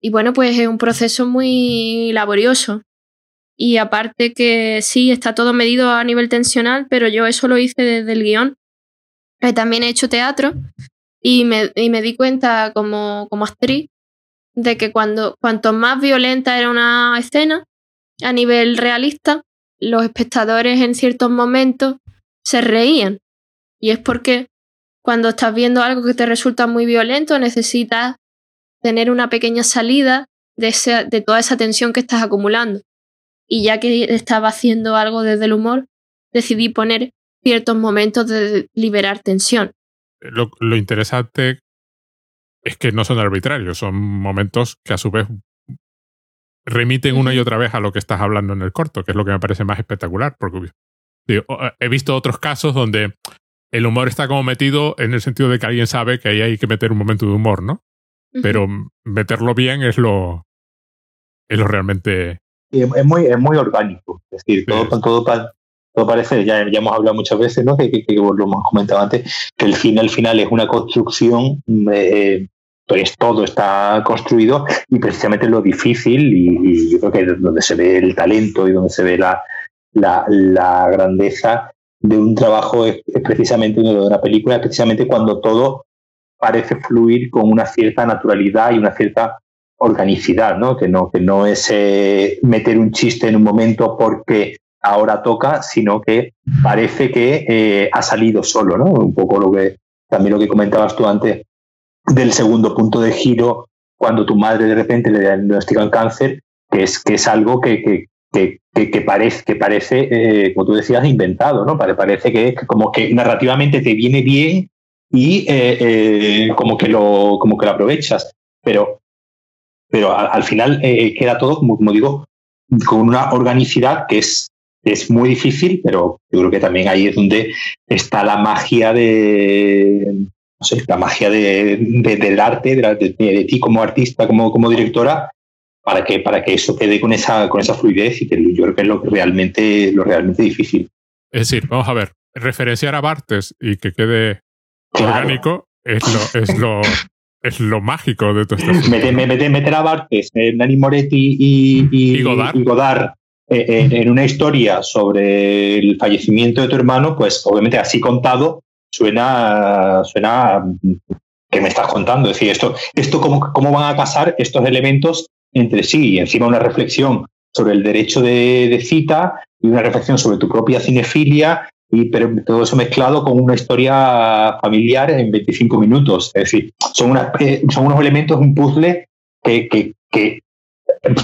Y bueno, pues es un proceso muy laborioso. Y aparte que sí, está todo medido a nivel tensional, pero yo eso lo hice desde el guion. También he hecho teatro y me, y me di cuenta como, como actriz de que cuando, cuanto más violenta era una escena a nivel realista, los espectadores en ciertos momentos se reían. Y es porque cuando estás viendo algo que te resulta muy violento, necesitas tener una pequeña salida de, de toda esa tensión que estás acumulando. Y ya que estaba haciendo algo desde el humor, decidí poner ciertos momentos de liberar tensión lo, interesante es que no son arbitrarios, son momentos que a su vez remiten una y otra vez a lo que estás hablando en el corto, que es lo que me parece más espectacular, porque he visto otros casos donde el humor está como metido en el sentido de que alguien sabe que ahí hay que meter un momento de humor, ¿no? Pero meterlo bien es lo, es lo realmente... Es muy, es muy orgánico, es decir, todo, todo, todo parece, ya, ya hemos hablado muchas veces, ¿no? que, lo hemos comentado antes, que el final, al final es una construcción, eh, pues todo está construido y precisamente lo difícil, y, yo creo que es donde se ve el talento y donde se ve la, la, grandeza de un trabajo es, precisamente de una película, es precisamente cuando todo parece fluir con una cierta naturalidad y una cierta organicidad, ¿no? Que no, que no es eh, meter un chiste en un momento porque ahora toca, sino que parece que eh, ha salido solo, ¿no? Un poco lo que también lo que comentabas tú antes del segundo punto de giro cuando tu madre de repente le diagnostican cáncer, que es, que es algo que, que, que, que parece, que parece eh, como tú decías, inventado, ¿no? Parece que como que narrativamente te viene bien y eh, como, que lo, como que lo aprovechas. Pero, pero al, final queda todo, como, como digo, con una organicidad que es es muy difícil, pero yo creo que también ahí es donde está la magia de, no sé, la magia de, del arte, de, ti como artista, como, como directora, para que, para que eso quede con esa, con esa fluidez y que yo creo que es lo realmente, lo realmente difícil. Es decir, vamos a ver, referenciar a Bartes y que quede orgánico es lo, es lo, [LAUGHS] es lo mágico de todo esto. Meter, meter, a Bartes, Nani Moretti y, y, Godard, eh, eh, en una historia sobre el fallecimiento de tu hermano, pues obviamente así contado suena, suena que me estás contando. Es decir, esto, esto cómo, cómo van a casar estos elementos entre sí y encima una reflexión sobre el derecho de, cita y una reflexión sobre tu propia cinefilia y todo eso mezclado con una historia familiar en 25 minutos. Es decir, son, eh, son unos elementos, un puzzle que,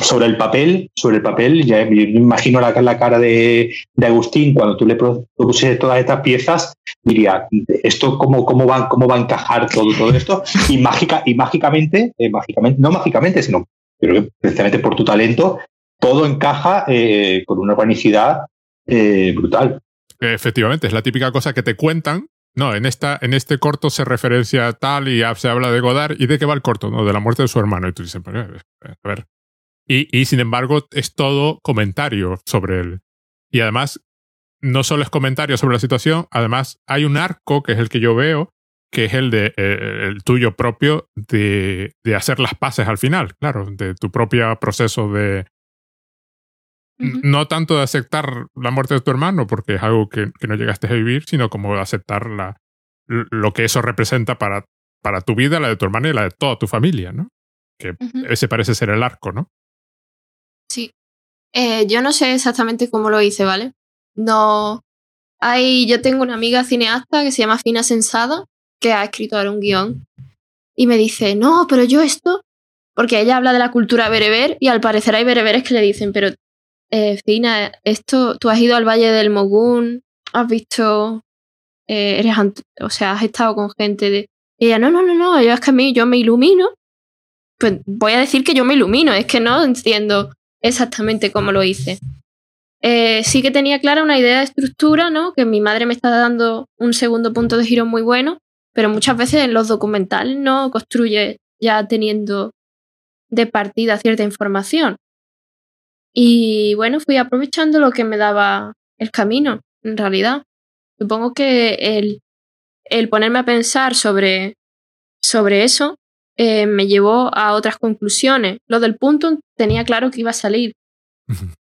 sobre el papel, sobre el papel, ya me imagino la, cara de, de, Agustín cuando tú le propusiste todas estas piezas, diría, ¿esto cómo, cómo, va, cómo va a encajar todo, todo esto? Y, mágica, y mágicamente, eh, mágicamente, no mágicamente, sino creo que precisamente por tu talento, todo encaja eh, con una organicidad eh, brutal. Efectivamente, es la típica cosa que te cuentan. No, en, esta, en este corto se referencia a tal y se habla de Godard. ¿Y de qué va el corto? No, de la muerte de su hermano. Y tú dices, eh, a ver. Y, y sin embargo, es todo comentario sobre él. Y además, no solo es comentario sobre la situación, además hay un arco, que es el que yo veo, que es el de el tuyo propio de, de, hacer las paces al final, claro, de tu propio proceso de, no tanto de aceptar la muerte de tu hermano, porque es algo que, no llegaste a vivir, sino como de aceptar la, lo que eso representa para, para tu vida, la de tu hermano y la de toda tu familia, ¿no? Que ese parece ser el arco, ¿no? Sí. Eh, yo no sé exactamente cómo lo hice, ¿vale? No. Hay, yo tengo una amiga cineasta que se llama Fina Sensada, que ha escrito ahora un guion, y me dice, no, pero yo esto, porque ella habla de la cultura bereber, y al parecer hay bereberes que le dicen, pero eh, Fina, esto, tú has ido al Valle del Mogún, has visto, eh, eres, o sea, has estado con gente de... ella, no, no, no, no, yo es que a mí yo me ilumino. Pues voy a decir que yo me ilumino, es que no entiendo exactamente cómo lo hice. Eh, sí que tenía clara una idea de estructura, ¿no? Que mi madre me está dando un segundo punto de giro muy bueno, pero muchas veces en los documentales no construye ya teniendo de partida cierta información. Y bueno, fui aprovechando lo que me daba el camino, en realidad. Supongo que el, el ponerme a pensar sobre, sobre eso eh, me llevó a otras conclusiones. Lo del punto tenía claro que iba a salir.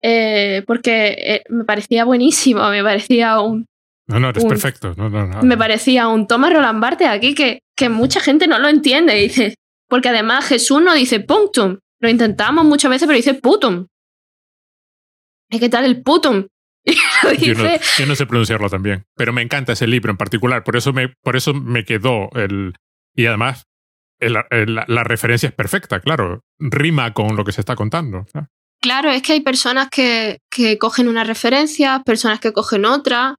Eh, porque eh, me parecía buenísimo, me parecía un. No, no, eres perfecto. No, no, no, me parecía un Thomas Roland Barthes aquí que, que mucha gente no lo entiende. Dice, porque además Jesús no dice punctum. Lo intentamos muchas veces, pero dice putum. ¿qué tal el putum? [LAUGHS] yo, no, sé pronunciarlo también, pero me encanta ese libro en particular, por eso me, por eso me quedó el... Y además, la referencia es perfecta, claro, rima con lo que se está contando. Claro, es que hay personas que, que cogen una referencia, personas que cogen otra.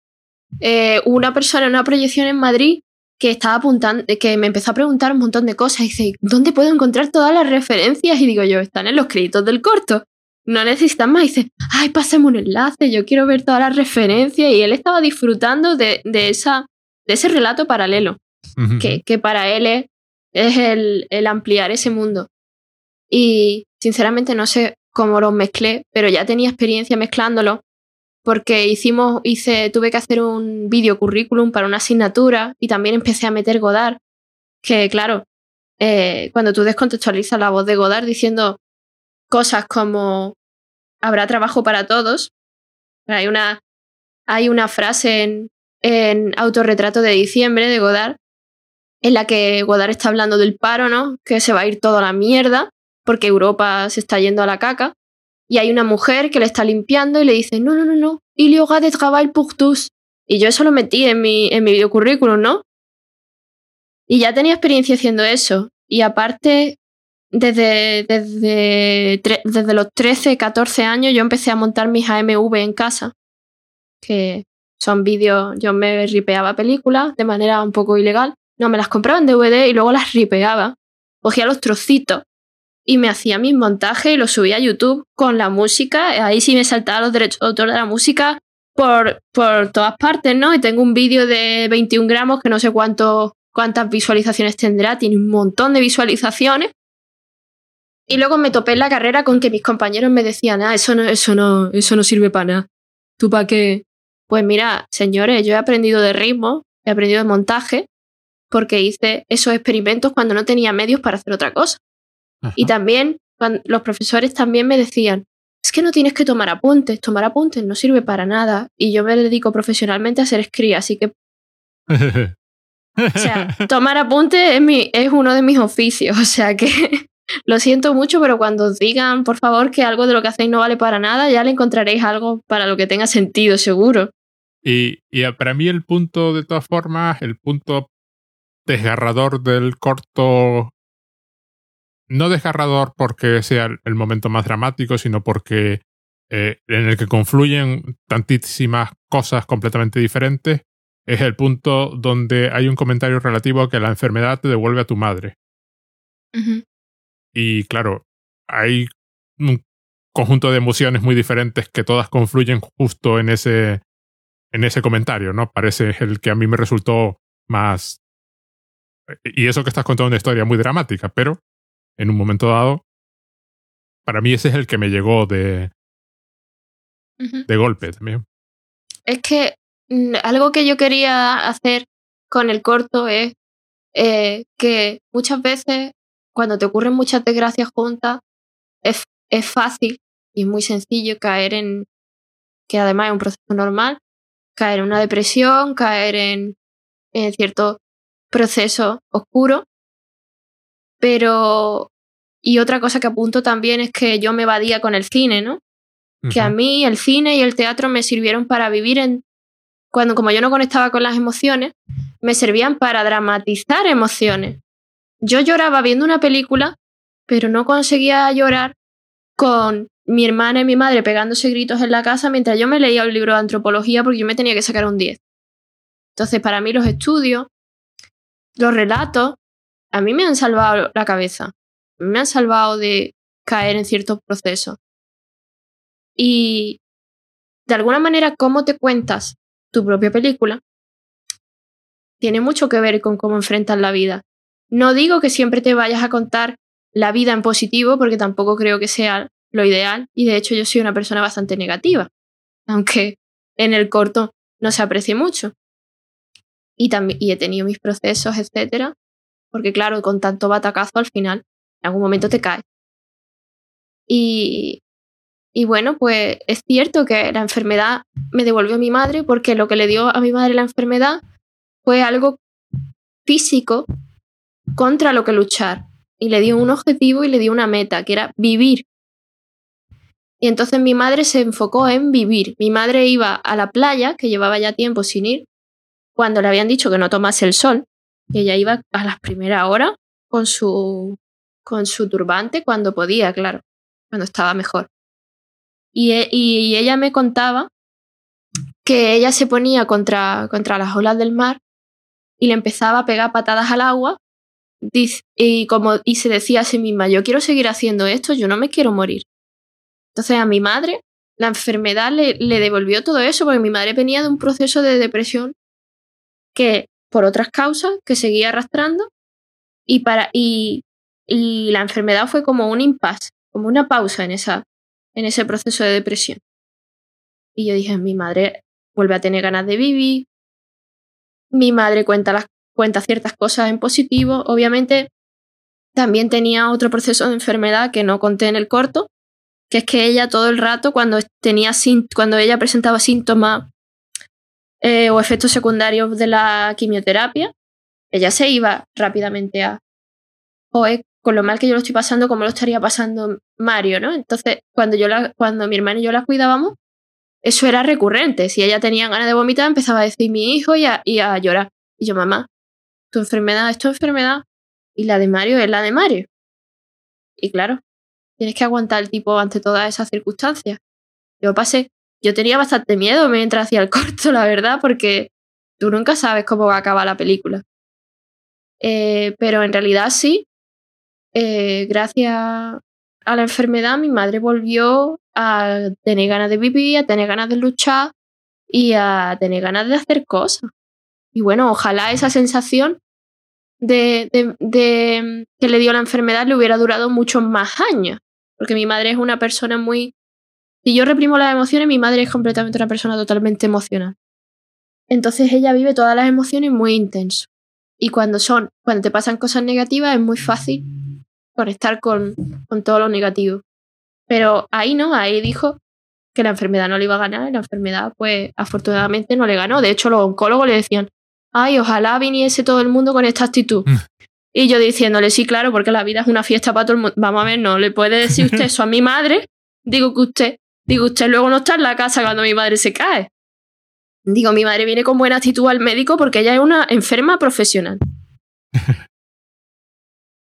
Eh, una persona en una proyección en Madrid que estaba apuntando, que me empezó a preguntar un montón de cosas y dice, ¿dónde puedo encontrar todas las referencias? Y digo yo, están en los créditos del corto no necesitas más. Y dice, ay, pásame un enlace, yo quiero ver todas las referencias. Y él estaba disfrutando de, esa, de ese relato paralelo, que, que, para él es, es el, el, ampliar ese mundo. Y sinceramente no sé cómo lo mezclé, pero ya tenía experiencia mezclándolo, porque hicimos, hice, tuve que hacer un video currículum para una asignatura y también empecé a meter Godard, que claro, eh, cuando tú descontextualizas la voz de Godard diciendo cosas como habrá trabajo para todos. Hay una, hay una frase en, en Autorretrato de diciembre de Godard en la que Godard está hablando del paro, ¿no? Que se va a ir toda la mierda porque Europa se está yendo a la caca. Y hay una mujer que le está limpiando y le dice, no, no, no, no, il y aura de travail pour tous. Y yo eso lo metí en mi, en mi videocurrículum, ¿no? Y ya tenía experiencia haciendo eso. Y aparte, desde, desde, desde los 13, 14 años yo empecé a montar mis AMV en casa, que son vídeos, yo me ripeaba películas de manera un poco ilegal. No, me las compraba en DVD y luego las ripeaba. Cogía los trocitos y me hacía mis montajes y los subía a YouTube con la música. Ahí sí me saltaba los derechos de autor de la música por, por todas partes, ¿no? Y tengo un vídeo de 21 gramos que no sé cuánto, cuántas visualizaciones tendrá, tiene un montón de visualizaciones. Y luego me topé en la carrera con que mis compañeros me decían, ah, eso no, eso no, eso no sirve para nada. ¿Tú para qué? Pues mira, señores, yo he aprendido de ritmo, he aprendido de montaje, porque hice esos experimentos cuando no tenía medios para hacer otra cosa. Y también los profesores también me decían, es que no tienes que tomar apuntes, tomar apuntes no sirve para nada. Y yo me dedico profesionalmente a ser escriba, así que... o sea, [LAUGHS] tomar apuntes es, mi, es uno de mis oficios, o sea que [LAUGHS] lo siento mucho, pero cuando os digan, por favor, que algo de lo que hacéis no vale para nada, ya le encontraréis algo para lo que tenga sentido, seguro. Y, y para mí el punto, de todas formas, el punto desgarrador del corto no desgarrador porque sea el momento más dramático, sino porque eh, en el que confluyen tantísimas cosas completamente diferentes, es el punto donde hay un comentario relativo a que la enfermedad te devuelve a tu madre. Y claro, hay un conjunto de emociones muy diferentes que todas confluyen justo en ese, en ese comentario, ¿no? Parece el que a mí me resultó más... Y eso que estás contando una historia muy dramática, pero en un momento dado, para mí ese es el que me llegó de, de golpe también. Es que mm, algo que yo quería hacer con el corto es eh, que muchas veces cuando te ocurren muchas desgracias juntas es, es fácil y es muy sencillo caer en, que además es un proceso normal, caer en una depresión, caer en, en cierto proceso oscuro pero, y otra cosa que apunto también es que yo me evadía con el cine, ¿no? Que a mí el cine y el teatro me sirvieron para vivir en... Cuando como yo no conectaba con las emociones, me servían para dramatizar emociones. Yo lloraba viendo una película, pero no conseguía llorar con mi hermana y mi madre pegándose gritos en la casa mientras yo me leía un libro de antropología porque yo me tenía que sacar un 10. Entonces, para mí los estudios, los relatos, a mí me han salvado la cabeza, me han salvado de caer en ciertos procesos. Y de alguna manera, cómo te cuentas tu propia película tiene mucho que ver con cómo enfrentas la vida. No digo que siempre te vayas a contar la vida en positivo, porque tampoco creo que sea lo ideal, y de hecho yo soy una persona bastante negativa, aunque en el corto no se aprecie mucho. Y, también, y he tenido mis procesos, etcétera, porque claro, con tanto batacazo al final, en algún momento te cae. Y, y bueno, pues es cierto que la enfermedad me devolvió a mi madre porque lo que le dio a mi madre la enfermedad fue algo físico contra lo que luchar. Y le dio un objetivo y le dio una meta, que era vivir. Y entonces mi madre se enfocó en vivir. Mi madre iba a la playa, que llevaba ya tiempo sin ir, cuando le habían dicho que no tomase el sol, ella iba a las primeras horas con su, con su turbante cuando podía, claro, cuando estaba mejor. Y, e, y, ella me contaba que ella se ponía contra, contra las olas del mar y le empezaba a pegar patadas al agua y, como, y se decía a sí misma, yo quiero seguir haciendo esto, yo no me quiero morir. Entonces a mi madre la enfermedad le, le devolvió todo eso porque mi madre venía de un proceso de depresión que por otras causas que seguía arrastrando y, para, y, y la enfermedad fue como un impasse, como una pausa en, esa, en ese proceso de depresión. Y yo dije, mi madre vuelve a tener ganas de vivir, mi madre cuenta, las, cuenta ciertas cosas en positivo, obviamente también tenía otro proceso de enfermedad que no conté en el corto, que es que ella todo el rato cuando, tenía, cuando ella presentaba síntomas eh, o efectos secundarios de la quimioterapia, ella se iba rápidamente a, joder, con lo mal que yo lo estoy pasando, como lo estaría pasando Mario, ¿no? Entonces, cuando, yo la, cuando mi hermano y yo la cuidábamos, eso era recurrente. Si ella tenía ganas de vomitar, empezaba a decir mi hijo y a, y a llorar. Y yo, mamá, tu enfermedad es tu enfermedad y la de Mario es la de Mario. Y claro, tienes que aguantar el tipo ante todas esas circunstancias. Yo pasé yo tenía bastante miedo mientras hacía el corto, la verdad, porque tú nunca sabes cómo va a acabar la película. Eh, pero en realidad sí, eh, gracias a la enfermedad mi madre volvió a tener ganas de vivir, a tener ganas de luchar y a tener ganas de hacer cosas. Y bueno, ojalá esa sensación de, de, de, que le dio la enfermedad le hubiera durado muchos más años, porque mi madre es una persona muy si yo reprimo las emociones, mi madre es completamente una persona totalmente emocional. Entonces ella vive todas las emociones muy intenso. Y cuando son, cuando te pasan cosas negativas, es muy fácil conectar con, con todo lo negativo. Pero ahí no, ahí dijo que la enfermedad no le iba a ganar y la enfermedad, pues afortunadamente no le ganó. De hecho, los oncólogos le decían, ay, ojalá viniese todo el mundo con esta actitud. Mm. Y yo diciéndole, sí, claro, porque la vida es una fiesta para todo el mundo. Vamos a ver, no le puede decir usted eso a mi madre. Digo que usted, digo, usted luego no está en la casa cuando mi madre se cae. Digo, mi madre viene con buena actitud al médico porque ella es una enferma profesional. [LAUGHS]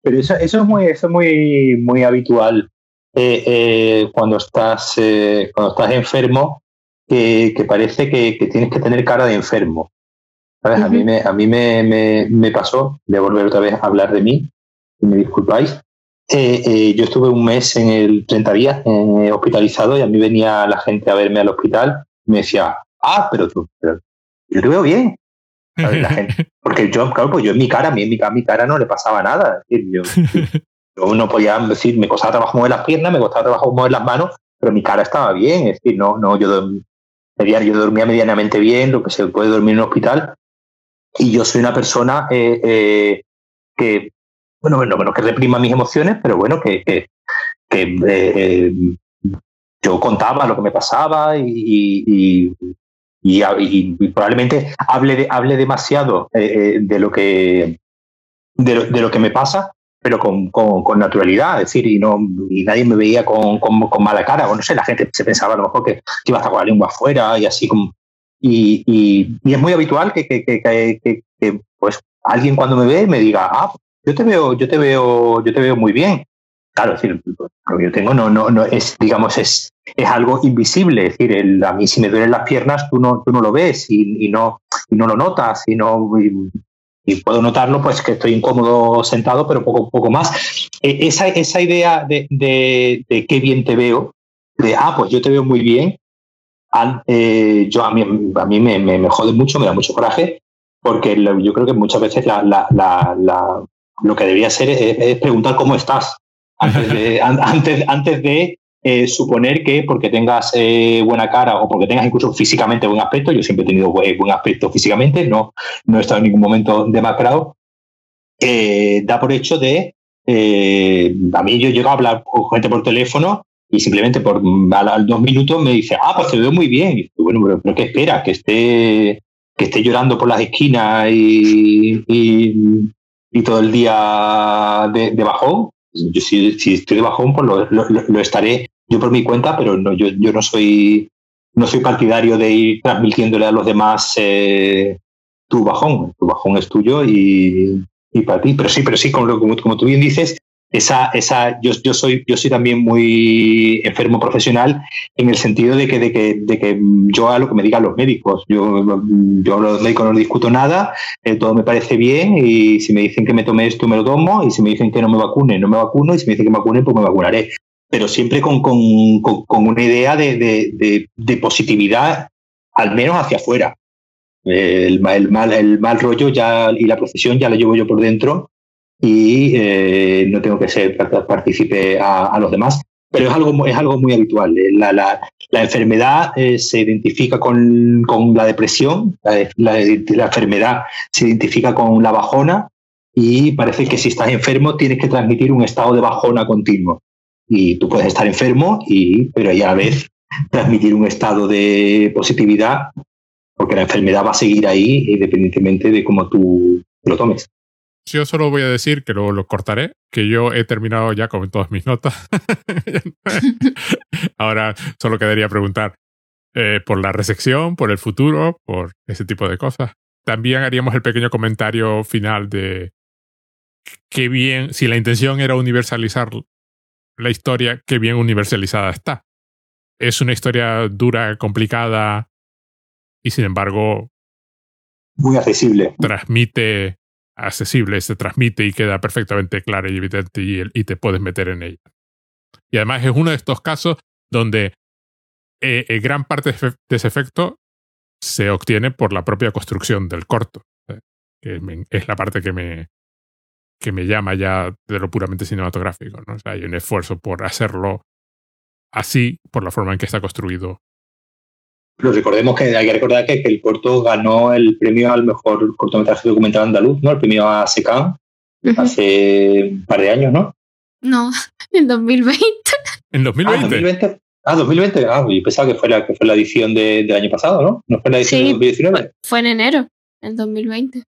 Pero eso, eso es muy, eso es muy, muy habitual eh, eh, cuando estás eh, cuando estás enfermo, que, parece que, tienes que tener cara de enfermo. A mí, me, a mí me, me, pasó, voy a volver otra vez a hablar de mí, y me disculpáis. Yo estuve un mes en el 30 días hospitalizado y a mí venía la gente a verme al hospital y me decía, ah, pero tú, yo te veo bien. [LAUGHS] porque yo, claro, pues yo en mi cara, a mí en mi, cara no le pasaba nada. [LAUGHS] yo, no podía decir, me costaba trabajo mover las piernas, me costaba trabajo mover las manos, pero mi cara estaba bien. Es decir, no, no, yo, yo dormía medianamente bien, lo que se puede dormir en un hospital. Y yo soy una persona eh, eh, que, bueno, bueno, que reprima mis emociones, pero bueno, que, que, eh, yo contaba lo que me pasaba y, y, probablemente hable, de, hable demasiado eh, eh, de, lo que, de, lo, que me pasa, pero con, con, naturalidad, es decir, y, no, y nadie me veía con, con, mala cara, o no sé, la gente se pensaba a lo mejor que, iba a estar con la lengua afuera y así como... Y, y, es muy habitual que, que, que, pues alguien cuando me ve me diga, ah, yo te veo, yo te veo, yo te veo muy bien. Claro, es lo que yo tengo no, no, no es, digamos, es, es algo invisible. Decir, a mí si me duelen las piernas, tú no, tú no lo ves y, no, y no lo notas y no. Y, puedo notarlo, pues que estoy incómodo sentado, pero poco, poco más. E, esa, esa idea de, de, qué bien te veo, de, ah, pues yo te veo muy bien, eh, yo, a mí, a mí me, me, jode mucho, me da mucho coraje, porque yo creo que muchas veces la, lo que debería ser es, preguntar cómo estás [LAUGHS] antes de, antes, antes de eh, suponer que porque tengas eh, buena cara o porque tengas incluso físicamente buen aspecto, yo siempre he tenido buen, aspecto físicamente, no, no he estado en ningún momento demacrado, eh, da por hecho de, a mí yo llego a hablar con gente por teléfono y simplemente por a, dos minutos me dice, ah, pues te veo muy bien. Y bueno, pero, ¿qué espera? Que esté, que esté llorando por las esquinas y, y, todo el día de, de bajón. Yo si, estoy de bajón, pues lo, estaré yo por mi cuenta, pero no, yo, yo no soy no soy partidario de ir transmitiéndole a los demás eh, tu bajón. Tu bajón es tuyo y, y, para ti. Pero sí, pero sí, como, como, como tú bien dices, esa, esa, yo, yo, soy, yo soy también muy enfermo profesional en el sentido de que, de que, de que yo hago lo que me digan los médicos. Yo, yo a los médicos no discuto nada, eh, todo me parece bien y si me dicen que me tome esto me lo tomo y si me dicen que no me vacune, no me vacuno y si me dicen que me vacune, pues me vacunaré. Pero siempre con, con, con, una idea de, de, de, positividad, al menos hacia afuera. El, el, mal, el mal rollo ya y la profesión ya la llevo yo por dentro y eh, no tengo que ser partícipe a, los demás. Pero es algo, es algo muy habitual. Eh, la, la, la enfermedad eh, se identifica con, con la depresión, la, la, enfermedad se identifica con la bajona y parece que si estás enfermo tienes que transmitir un estado de bajona continuo. Y tú puedes estar enfermo, y, pero a la vez transmitir un estado de positividad, porque la enfermedad va a seguir ahí independientemente de cómo tú lo tomes. Yo solo voy a decir que luego lo cortaré, que yo he terminado ya con todas mis notas. [LAUGHS] Ahora solo quedaría preguntar eh, por la recepción, por el futuro, por ese tipo de cosas. También haríamos el pequeño comentario final de qué bien, si la intención era universalizar la historia, qué bien universalizada está. Es una historia dura, complicada y sin embargo... Muy accesible. Transmite accesible, se transmite y queda perfectamente clara y evidente y, te puedes meter en ella. Y además es uno de estos casos donde eh, eh, gran parte de ese efecto se obtiene por la propia construcción del corto, ¿eh? que es la parte que me, que me llama ya de lo puramente cinematográfico. ¿no? hay un esfuerzo por hacerlo así por la forma en que está construido. Pero recordemos que hay que recordar que, el corto ganó el premio al mejor cortometraje documental andaluz, ¿no? El premio a SECAM hace un par de años, ¿no? No, [LAUGHS] en 2020. ¿En 2020? Ah, 2020. Ah, 2020. Ah, yo pensaba que fue la, que fue la edición del año pasado, ¿no? ¿No fue la edición de 2019? Fue en enero, en 2020.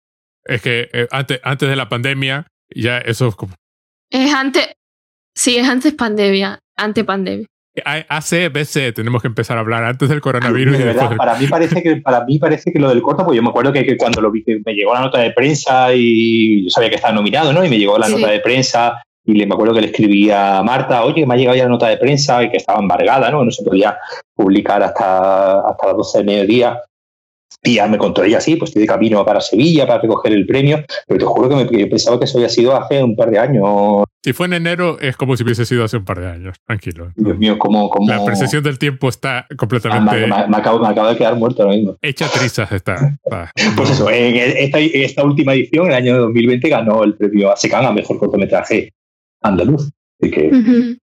Es que eh, antes, antes de la pandemia, ya eso es como. Es antes. Sí, es antes pandemia. Ante pandemia. ACBC, tenemos que empezar a hablar antes del coronavirus. verdad, para, mí parece que, para mí parece que lo del corto, pues yo me acuerdo que, cuando lo vi, que me llegó la nota de prensa y yo sabía que estaba nominado, ¿no? Y me llegó la nota de prensa y le, me acuerdo que le escribía a Marta, oye, me ha llegado ya la nota de prensa y que estaba embargada, ¿no? No se podía publicar hasta, hasta las 12 de mediodía. Y ya me contó ella, sí, pues estoy de camino para Sevilla para recoger el premio, pero te juro que me, pensaba que eso había sido hace un par de años. Si fue en enero, es como si hubiese sido hace un par de años, tranquilo. Dios mío, como... La percepción del tiempo está completamente... Me, acabo, de quedar muerto ahora mismo. Hecha trizas está. [LAUGHS] pues eso, en esta, esta, última edición, en el año 2020, ganó el premio ASECAN a Mejor Cortometraje Andaluz. Así que,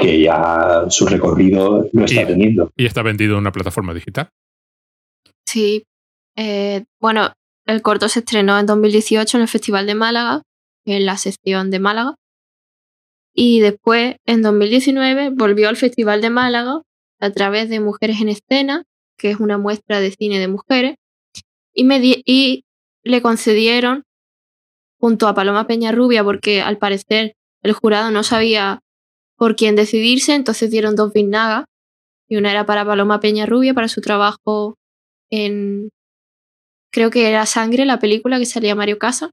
que ya su recorrido lo está teniendo. ¿Y está vendido en una plataforma digital? Sí. Eh, bueno, el corto se estrenó en 2018 en el Festival de Málaga, en la sección de Málaga. Y después, en 2019, volvió al Festival de Málaga a través de Mujeres en Escena, que es una muestra de cine de mujeres, y, me y le concedieron, junto a Paloma Peña Rubia, porque al parecer el jurado no sabía por quién decidirse, entonces dieron dos vinagas, y una era para Paloma Peña Rubia, para su trabajo en, creo que era Sangre, la película que salía Mario Casa,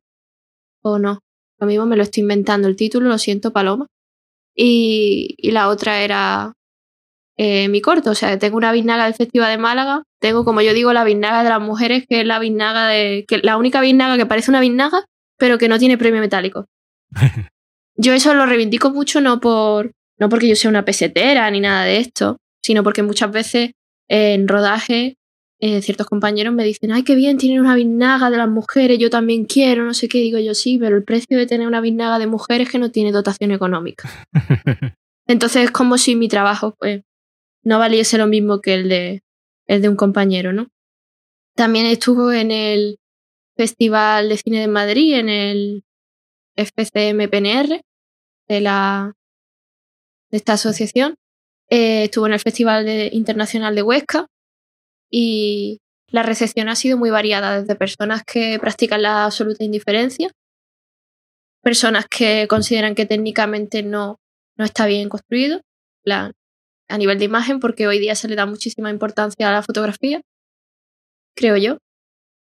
o no, lo mismo me lo estoy inventando el título, lo siento, Paloma. Y, y la otra era eh, mi corto, o sea, tengo una biznaga del Festival de Málaga, tengo, como yo digo, la biznaga de las mujeres, que es la biznaga de, que la única biznaga que parece una biznaga, pero que no tiene premio metálico. [LAUGHS] yo eso lo reivindico mucho no por, no porque yo sea una pesetera ni nada de esto, sino porque muchas veces en rodaje eh, ciertos compañeros me dicen, ay, qué bien, tienen una vinaga de las mujeres, yo también quiero, no sé qué, digo yo sí, pero el precio de tener una vinaga de mujeres es que no tiene dotación económica. [LAUGHS] Entonces es como si mi trabajo pues, no valiese lo mismo que el de, el de un compañero, ¿no? También estuvo en el Festival de Cine de Madrid, en el FCMPNR de, la, de esta asociación. Eh, estuvo en el Festival Internacional de Huesca, y la recepción ha sido muy variada, desde personas que practican la absoluta indiferencia, personas que consideran que técnicamente no, no está bien construido, a nivel de imagen, porque hoy día se le da muchísima importancia a la fotografía, creo yo.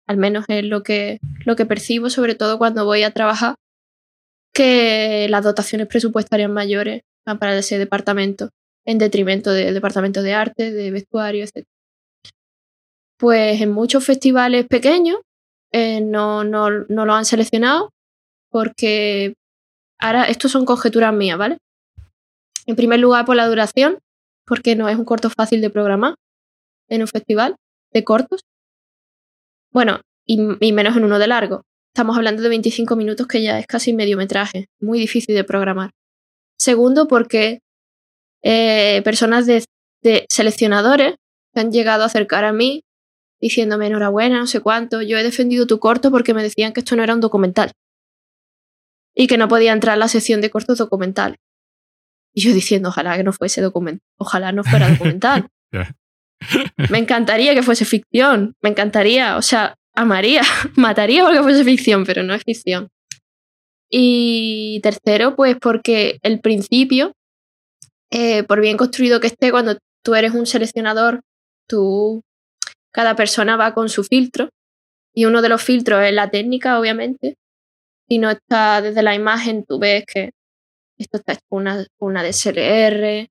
Al menos es lo que, lo que percibo, sobre todo cuando voy a trabajar, que las dotaciones presupuestarias mayores van para ese departamento, en detrimento del departamento de arte, de vestuario, etc pues en muchos festivales pequeños eh, no, no, no lo han seleccionado porque ahora, esto son conjeturas mías, ¿vale? En primer lugar, por la duración, porque no es un corto fácil de programar en un festival de cortos. Bueno, y, menos en uno de largo. Estamos hablando de 25 minutos que ya es casi mediometraje, muy difícil de programar. Segundo, porque eh, personas de, de seleccionadores se han llegado a acercar a mí diciéndome enhorabuena, no sé cuánto. Yo he defendido tu corto porque me decían que esto no era un documental y que no podía entrar en la sección de cortos documental. Y yo diciendo, ojalá que no fuese documental, ojalá no fuera documental. [LAUGHS] me encantaría que fuese ficción, me encantaría, o sea, amaría, [LAUGHS] mataría porque fuese ficción, pero no es ficción. Y tercero, pues porque el principio, eh, por bien construido que esté, cuando tú eres un seleccionador, tú cada persona va con su filtro y uno de los filtros es la técnica, obviamente. Si no está desde la imagen, tú ves que esto está con una, una DSLR,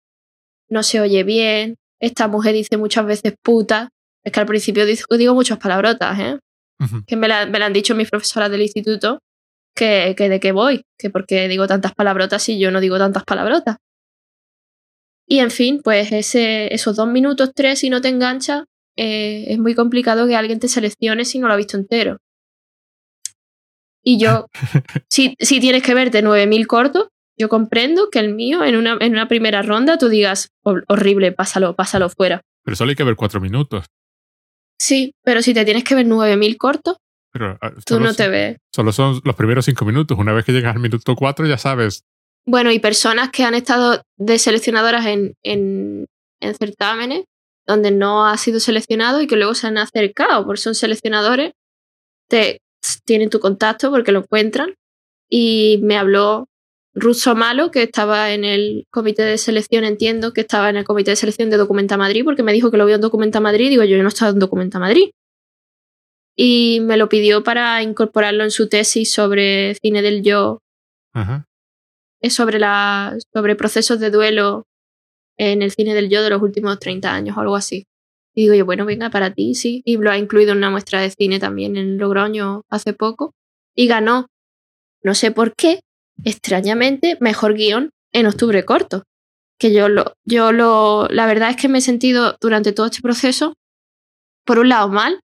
no se oye bien. Esta mujer dice muchas veces puta. Es que al principio digo, muchas palabrotas, ¿eh? Que me la, han dicho mis profesoras del instituto que, que de qué voy, que porque digo tantas palabrotas y yo no digo tantas palabrotas. Y en fin, pues ese, esos dos minutos, tres, si no te enganchas, eh, es muy complicado que alguien te seleccione si no lo ha visto entero. Y yo, [LAUGHS] si, si tienes que verte 9.000 cortos, yo comprendo que el mío en una, en una primera ronda tú digas, horrible, pásalo, pásalo fuera. Pero solo hay que ver cuatro minutos. Sí, pero si te tienes que ver 9.000 cortos, pero, ah, tú no te ves. Solo son los primeros cinco minutos. Una vez que llegas al minuto cuatro ya sabes. Bueno, y personas que han estado de seleccionadoras en, en, en certámenes donde no ha sido seleccionado y que luego se han acercado, porque son seleccionadores, te tienen tu contacto porque lo encuentran. Y me habló Russo Malo, que estaba en el comité de selección, entiendo que estaba en el comité de selección de Documenta Madrid, porque me dijo que lo vio en Documenta Madrid. Digo, yo no estaba en Documenta Madrid. Y me lo pidió para incorporarlo en su tesis sobre cine del yo. Es sobre, la, sobre procesos de duelo en el cine del yo de los últimos 30 años o algo así. Y digo yo, bueno, venga, para ti, sí. Y lo ha incluido en una muestra de cine también en Logroño hace poco. Y ganó, no sé por qué, extrañamente, mejor guion en octubre corto. Que yo lo, yo lo, la verdad es que me he sentido durante todo este proceso, por un lado mal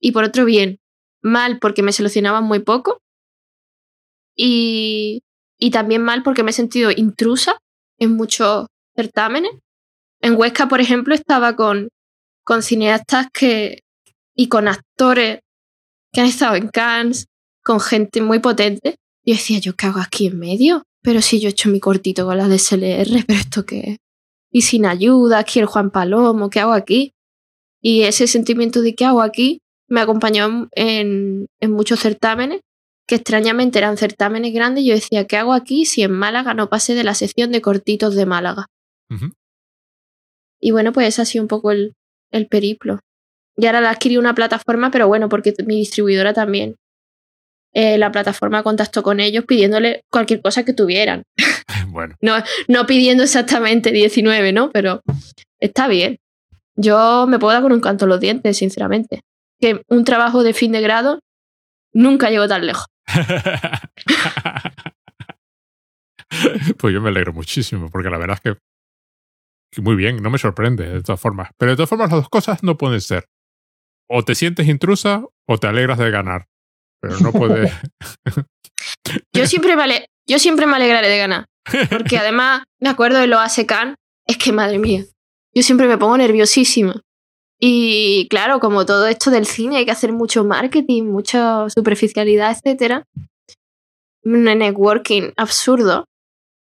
y por otro bien. Mal porque me seleccionaban muy poco y, y también mal porque me he sentido intrusa en muchos certámenes. En Huesca, por ejemplo, estaba con, con cineastas que, y con actores que han estado en Cannes, con gente muy potente. Y decía, ¿yo qué hago aquí en medio? Pero si yo he hecho mi cortito con la DSLR, ¿pero esto qué Y sin ayuda, aquí el Juan Palomo, ¿qué hago aquí? Y ese sentimiento de ¿qué hago aquí? me acompañó en, en muchos certámenes, que extrañamente eran certámenes grandes. Yo decía, ¿qué hago aquí si en Málaga no pasé de la sección de cortitos de Málaga? Y bueno, pues ese ha sido un poco el, el periplo. Y ahora la adquirí una plataforma, pero bueno, porque mi distribuidora también. Eh, la plataforma contactó con ellos pidiéndole cualquier cosa que tuvieran. [LAUGHS] Bueno. no, no pidiendo exactamente 19, ¿no? Pero está bien. Yo me puedo dar con un canto en los dientes, sinceramente. Que un trabajo de fin de grado nunca llegó tan lejos. [LAUGHS] pues yo me alegro muchísimo, porque la verdad es que muy bien, no me sorprende de todas formas. Pero de todas formas las dos cosas no pueden ser. O te sientes intrusa o te alegras de ganar. Pero no puede... [LAUGHS] [LAUGHS] yo, siempre me yo siempre me alegraré de ganar. Porque [LAUGHS] además me acuerdo de lo ASECAN. Es que madre mía. Yo siempre me pongo nerviosísima. Y claro, como todo esto del cine, hay que hacer mucho marketing, mucha superficialidad, etc. Un networking absurdo.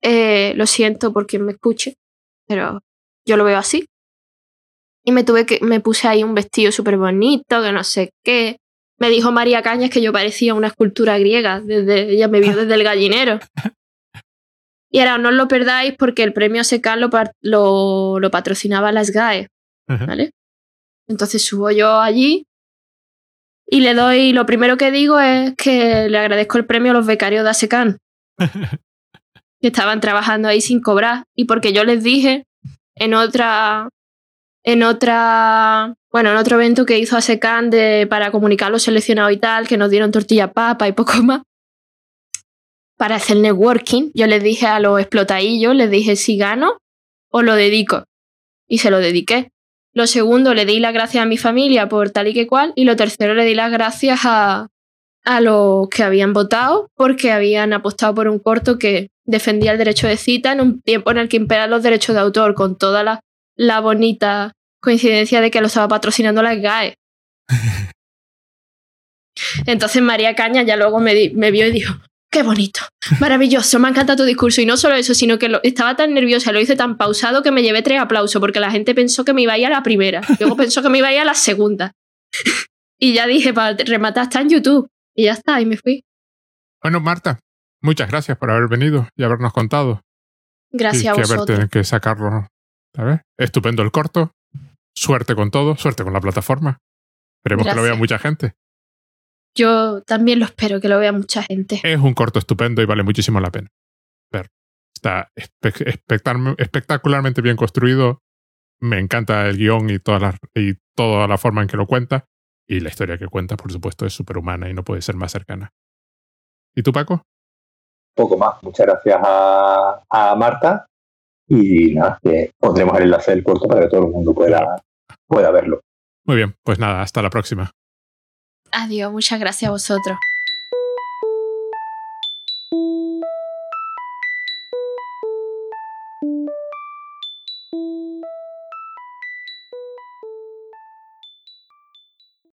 Eh, lo siento por quien me escuche, pero yo lo veo así. Y me tuve que, me puse ahí un vestido súper bonito, que no sé qué. Me dijo María Cañas que yo parecía una escultura griega, desde, ella me vio desde el gallinero. [LAUGHS] Y ahora no os lo perdáis porque el premio SECAN lo, lo, patrocinaba las GAE. ¿Vale? Entonces subo yo allí y le doy, lo primero que digo es que le agradezco el premio a los becarios de ASECAN, [LAUGHS] que estaban trabajando ahí sin cobrar. Y porque yo les dije en otra, en otra, bueno, en otro evento que hizo ASECAN de, para comunicar los seleccionados y tal, que nos dieron tortilla papa y poco [LAUGHS] más, para hacer networking, yo les dije a los explotadillos, les dije si gano o lo dedico. Y se lo dediqué. Lo segundo, le di las gracias a mi familia por tal y que cual. Y lo tercero, le di las gracias a, a los que habían votado porque habían apostado por un corto que defendía el derecho de cita en un tiempo en el que imperan los derechos de autor, con toda la, la bonita coincidencia de que lo estaba patrocinando la GAE. [LAUGHS] Entonces María Caña ya luego me, me, vio y dijo, qué bonito, maravilloso, me encanta tu discurso. Y no solo eso, sino que estaba tan nerviosa, lo hice tan pausado que me llevé tres aplausos, porque la gente pensó que me iba a ir a la primera, luego pensó que me iba a ir a la segunda. [LAUGHS] y ya dije, para rematar, está en YouTube. Y ya está, y me fui. Bueno, Marta, muchas gracias por haber venido y habernos contado. Gracias a vosotros. que sacarlo. ¿sabes? Estupendo el corto. Suerte con todo, suerte con la plataforma. Esperemos que lo vea mucha gente. Yo también lo espero, que lo vea mucha gente. Es un corto estupendo y vale muchísimo la pena. Ver. Está espectacularmente bien construido. Me encanta el guion y y toda la forma en que lo cuenta. Y la historia que cuenta, por supuesto, es superhumana y no puede ser más cercana. ¿Y tú, Paco? Poco más. Muchas gracias a, Marta. Y nada, que pondremos el enlace del corto para que todo el mundo pueda, pueda verlo. Muy bien, pues nada, hasta la próxima. Adiós, muchas gracias a vosotros.